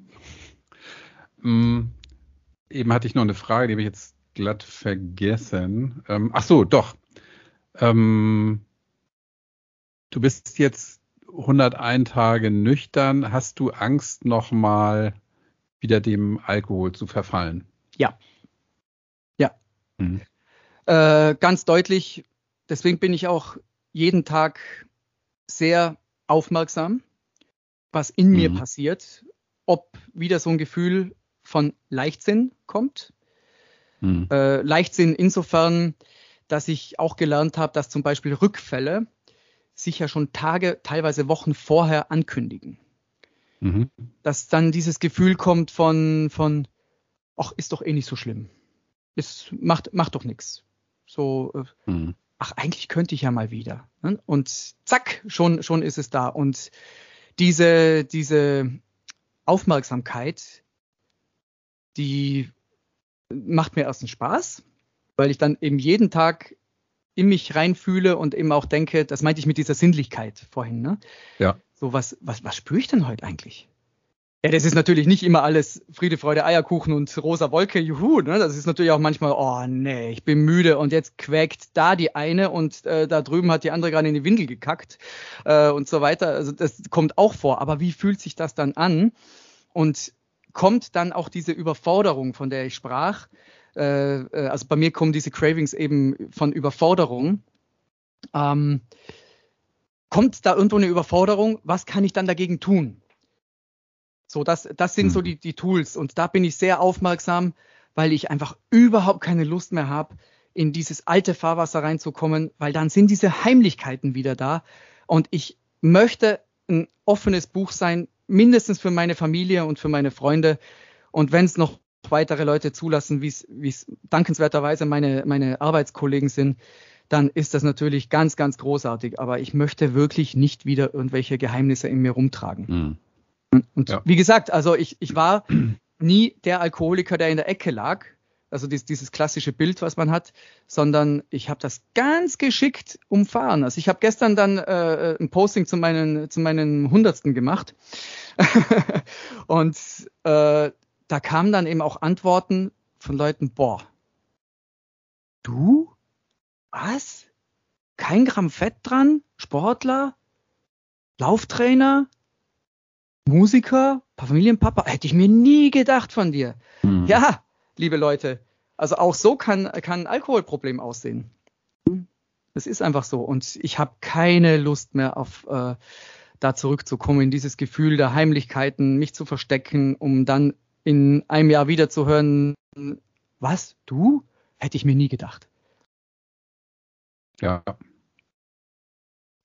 Ähm, eben hatte ich noch eine Frage, die habe ich jetzt glatt vergessen. Ähm, ach so, doch. Ähm, du bist jetzt 101 Tage nüchtern. Hast du Angst, nochmal wieder dem Alkohol zu verfallen? Ja. Ja. Mhm. Äh, ganz deutlich. Deswegen bin ich auch jeden Tag sehr aufmerksam, was in mhm. mir passiert, ob wieder so ein Gefühl von Leichtsinn kommt. Mhm. Äh, Leichtsinn insofern, dass ich auch gelernt habe, dass zum Beispiel Rückfälle sich ja schon Tage, teilweise Wochen vorher ankündigen. Mhm. Dass dann dieses Gefühl kommt von, von, ach, ist doch eh nicht so schlimm. Es macht, macht doch nichts. So, äh, mhm ach, eigentlich könnte ich ja mal wieder. Ne? Und zack, schon, schon ist es da. Und diese, diese Aufmerksamkeit, die macht mir erst einen Spaß, weil ich dann eben jeden Tag in mich reinfühle und eben auch denke, das meinte ich mit dieser Sinnlichkeit vorhin, ne? Ja. so was, was, was spüre ich denn heute eigentlich? Ja, das ist natürlich nicht immer alles Friede, Freude, Eierkuchen und rosa Wolke, juhu. Ne? Das ist natürlich auch manchmal, oh nee, ich bin müde und jetzt quäkt da die eine und äh, da drüben hat die andere gerade in die Windel gekackt äh, und so weiter. Also das kommt auch vor. Aber wie fühlt sich das dann an? Und kommt dann auch diese Überforderung, von der ich sprach? Äh, äh also bei mir kommen diese Cravings eben von Überforderung. Ähm, kommt da irgendwo eine Überforderung? Was kann ich dann dagegen tun? So, das, das sind mhm. so die, die Tools. Und da bin ich sehr aufmerksam, weil ich einfach überhaupt keine Lust mehr habe, in dieses alte Fahrwasser reinzukommen, weil dann sind diese Heimlichkeiten wieder da. Und ich möchte ein offenes Buch sein, mindestens für meine Familie und für meine Freunde. Und wenn es noch weitere Leute zulassen, wie es dankenswerterweise meine, meine Arbeitskollegen sind, dann ist das natürlich ganz, ganz großartig. Aber ich möchte wirklich nicht wieder irgendwelche Geheimnisse in mir rumtragen. Mhm. Und ja. wie gesagt, also ich, ich war nie der Alkoholiker, der in der Ecke lag, also dieses, dieses klassische Bild, was man hat, sondern ich habe das ganz geschickt umfahren. Also ich habe gestern dann äh, ein Posting zu meinen, zu meinen Hundertsten gemacht und äh, da kamen dann eben auch Antworten von Leuten, boah, du? Was? Kein Gramm Fett dran? Sportler? Lauftrainer? Musiker, Familienpapa, hätte ich mir nie gedacht von dir. Mhm. Ja, liebe Leute, also auch so kann, kann ein Alkoholproblem aussehen. Das ist einfach so. Und ich habe keine Lust mehr auf äh, da zurückzukommen, in dieses Gefühl der Heimlichkeiten, mich zu verstecken, um dann in einem Jahr wieder zu hören, was, du? Hätte ich mir nie gedacht. Ja.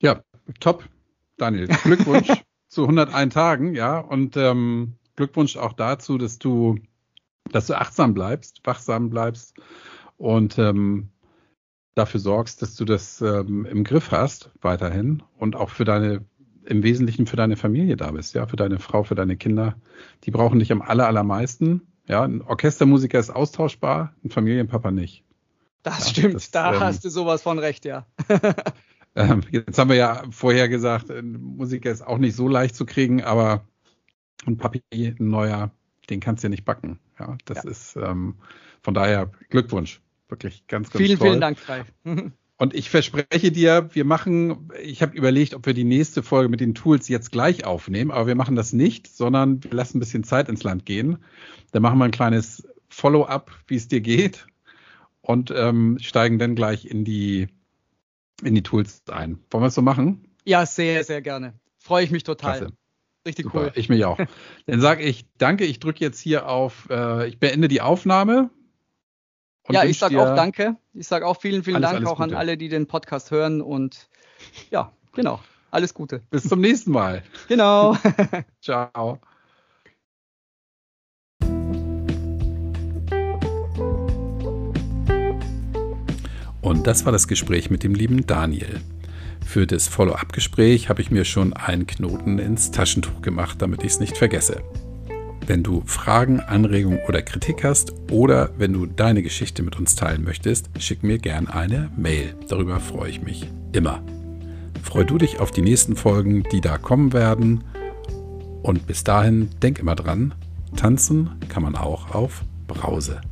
Ja, top. Daniel, Glückwunsch. zu 101 Tagen, ja. Und ähm, Glückwunsch auch dazu, dass du, dass du achtsam bleibst, wachsam bleibst und ähm, dafür sorgst, dass du das ähm, im Griff hast weiterhin und auch für deine im Wesentlichen für deine Familie da bist, ja, für deine Frau, für deine Kinder. Die brauchen dich am aller, allermeisten. Ja, ein Orchestermusiker ist austauschbar, ein Familienpapa nicht. Das ja, stimmt, das, da ähm, hast du sowas von recht, ja. Ähm, jetzt haben wir ja vorher gesagt, Musiker ist auch nicht so leicht zu kriegen, aber ein Papi, ein neuer, den kannst du ja nicht backen. Ja, das ja. ist ähm, von daher Glückwunsch. Wirklich ganz, ganz vielen, toll. Vielen Dank, Kai. Und ich verspreche dir, wir machen, ich habe überlegt, ob wir die nächste Folge mit den Tools jetzt gleich aufnehmen, aber wir machen das nicht, sondern wir lassen ein bisschen Zeit ins Land gehen. Dann machen wir ein kleines Follow-up, wie es dir geht und ähm, steigen dann gleich in die in die Tools ein. Wollen wir es so machen? Ja, sehr, sehr gerne. Freue ich mich total. Klasse. Richtig Super, cool. Ich mich auch. Dann sage ich danke. Ich drücke jetzt hier auf, äh, ich beende die Aufnahme. Ja, ich sage auch danke. Ich sage auch vielen, vielen alles, Dank alles auch Gute. an alle, die den Podcast hören. Und ja, genau. Alles Gute. Bis zum nächsten Mal. Genau. Ciao. Und das war das Gespräch mit dem lieben Daniel. Für das Follow-up-Gespräch habe ich mir schon einen Knoten ins Taschentuch gemacht, damit ich es nicht vergesse. Wenn du Fragen, Anregungen oder Kritik hast oder wenn du deine Geschichte mit uns teilen möchtest, schick mir gern eine Mail. Darüber freue ich mich immer. Freu du dich auf die nächsten Folgen, die da kommen werden. Und bis dahin denk immer dran, tanzen kann man auch auf Brause.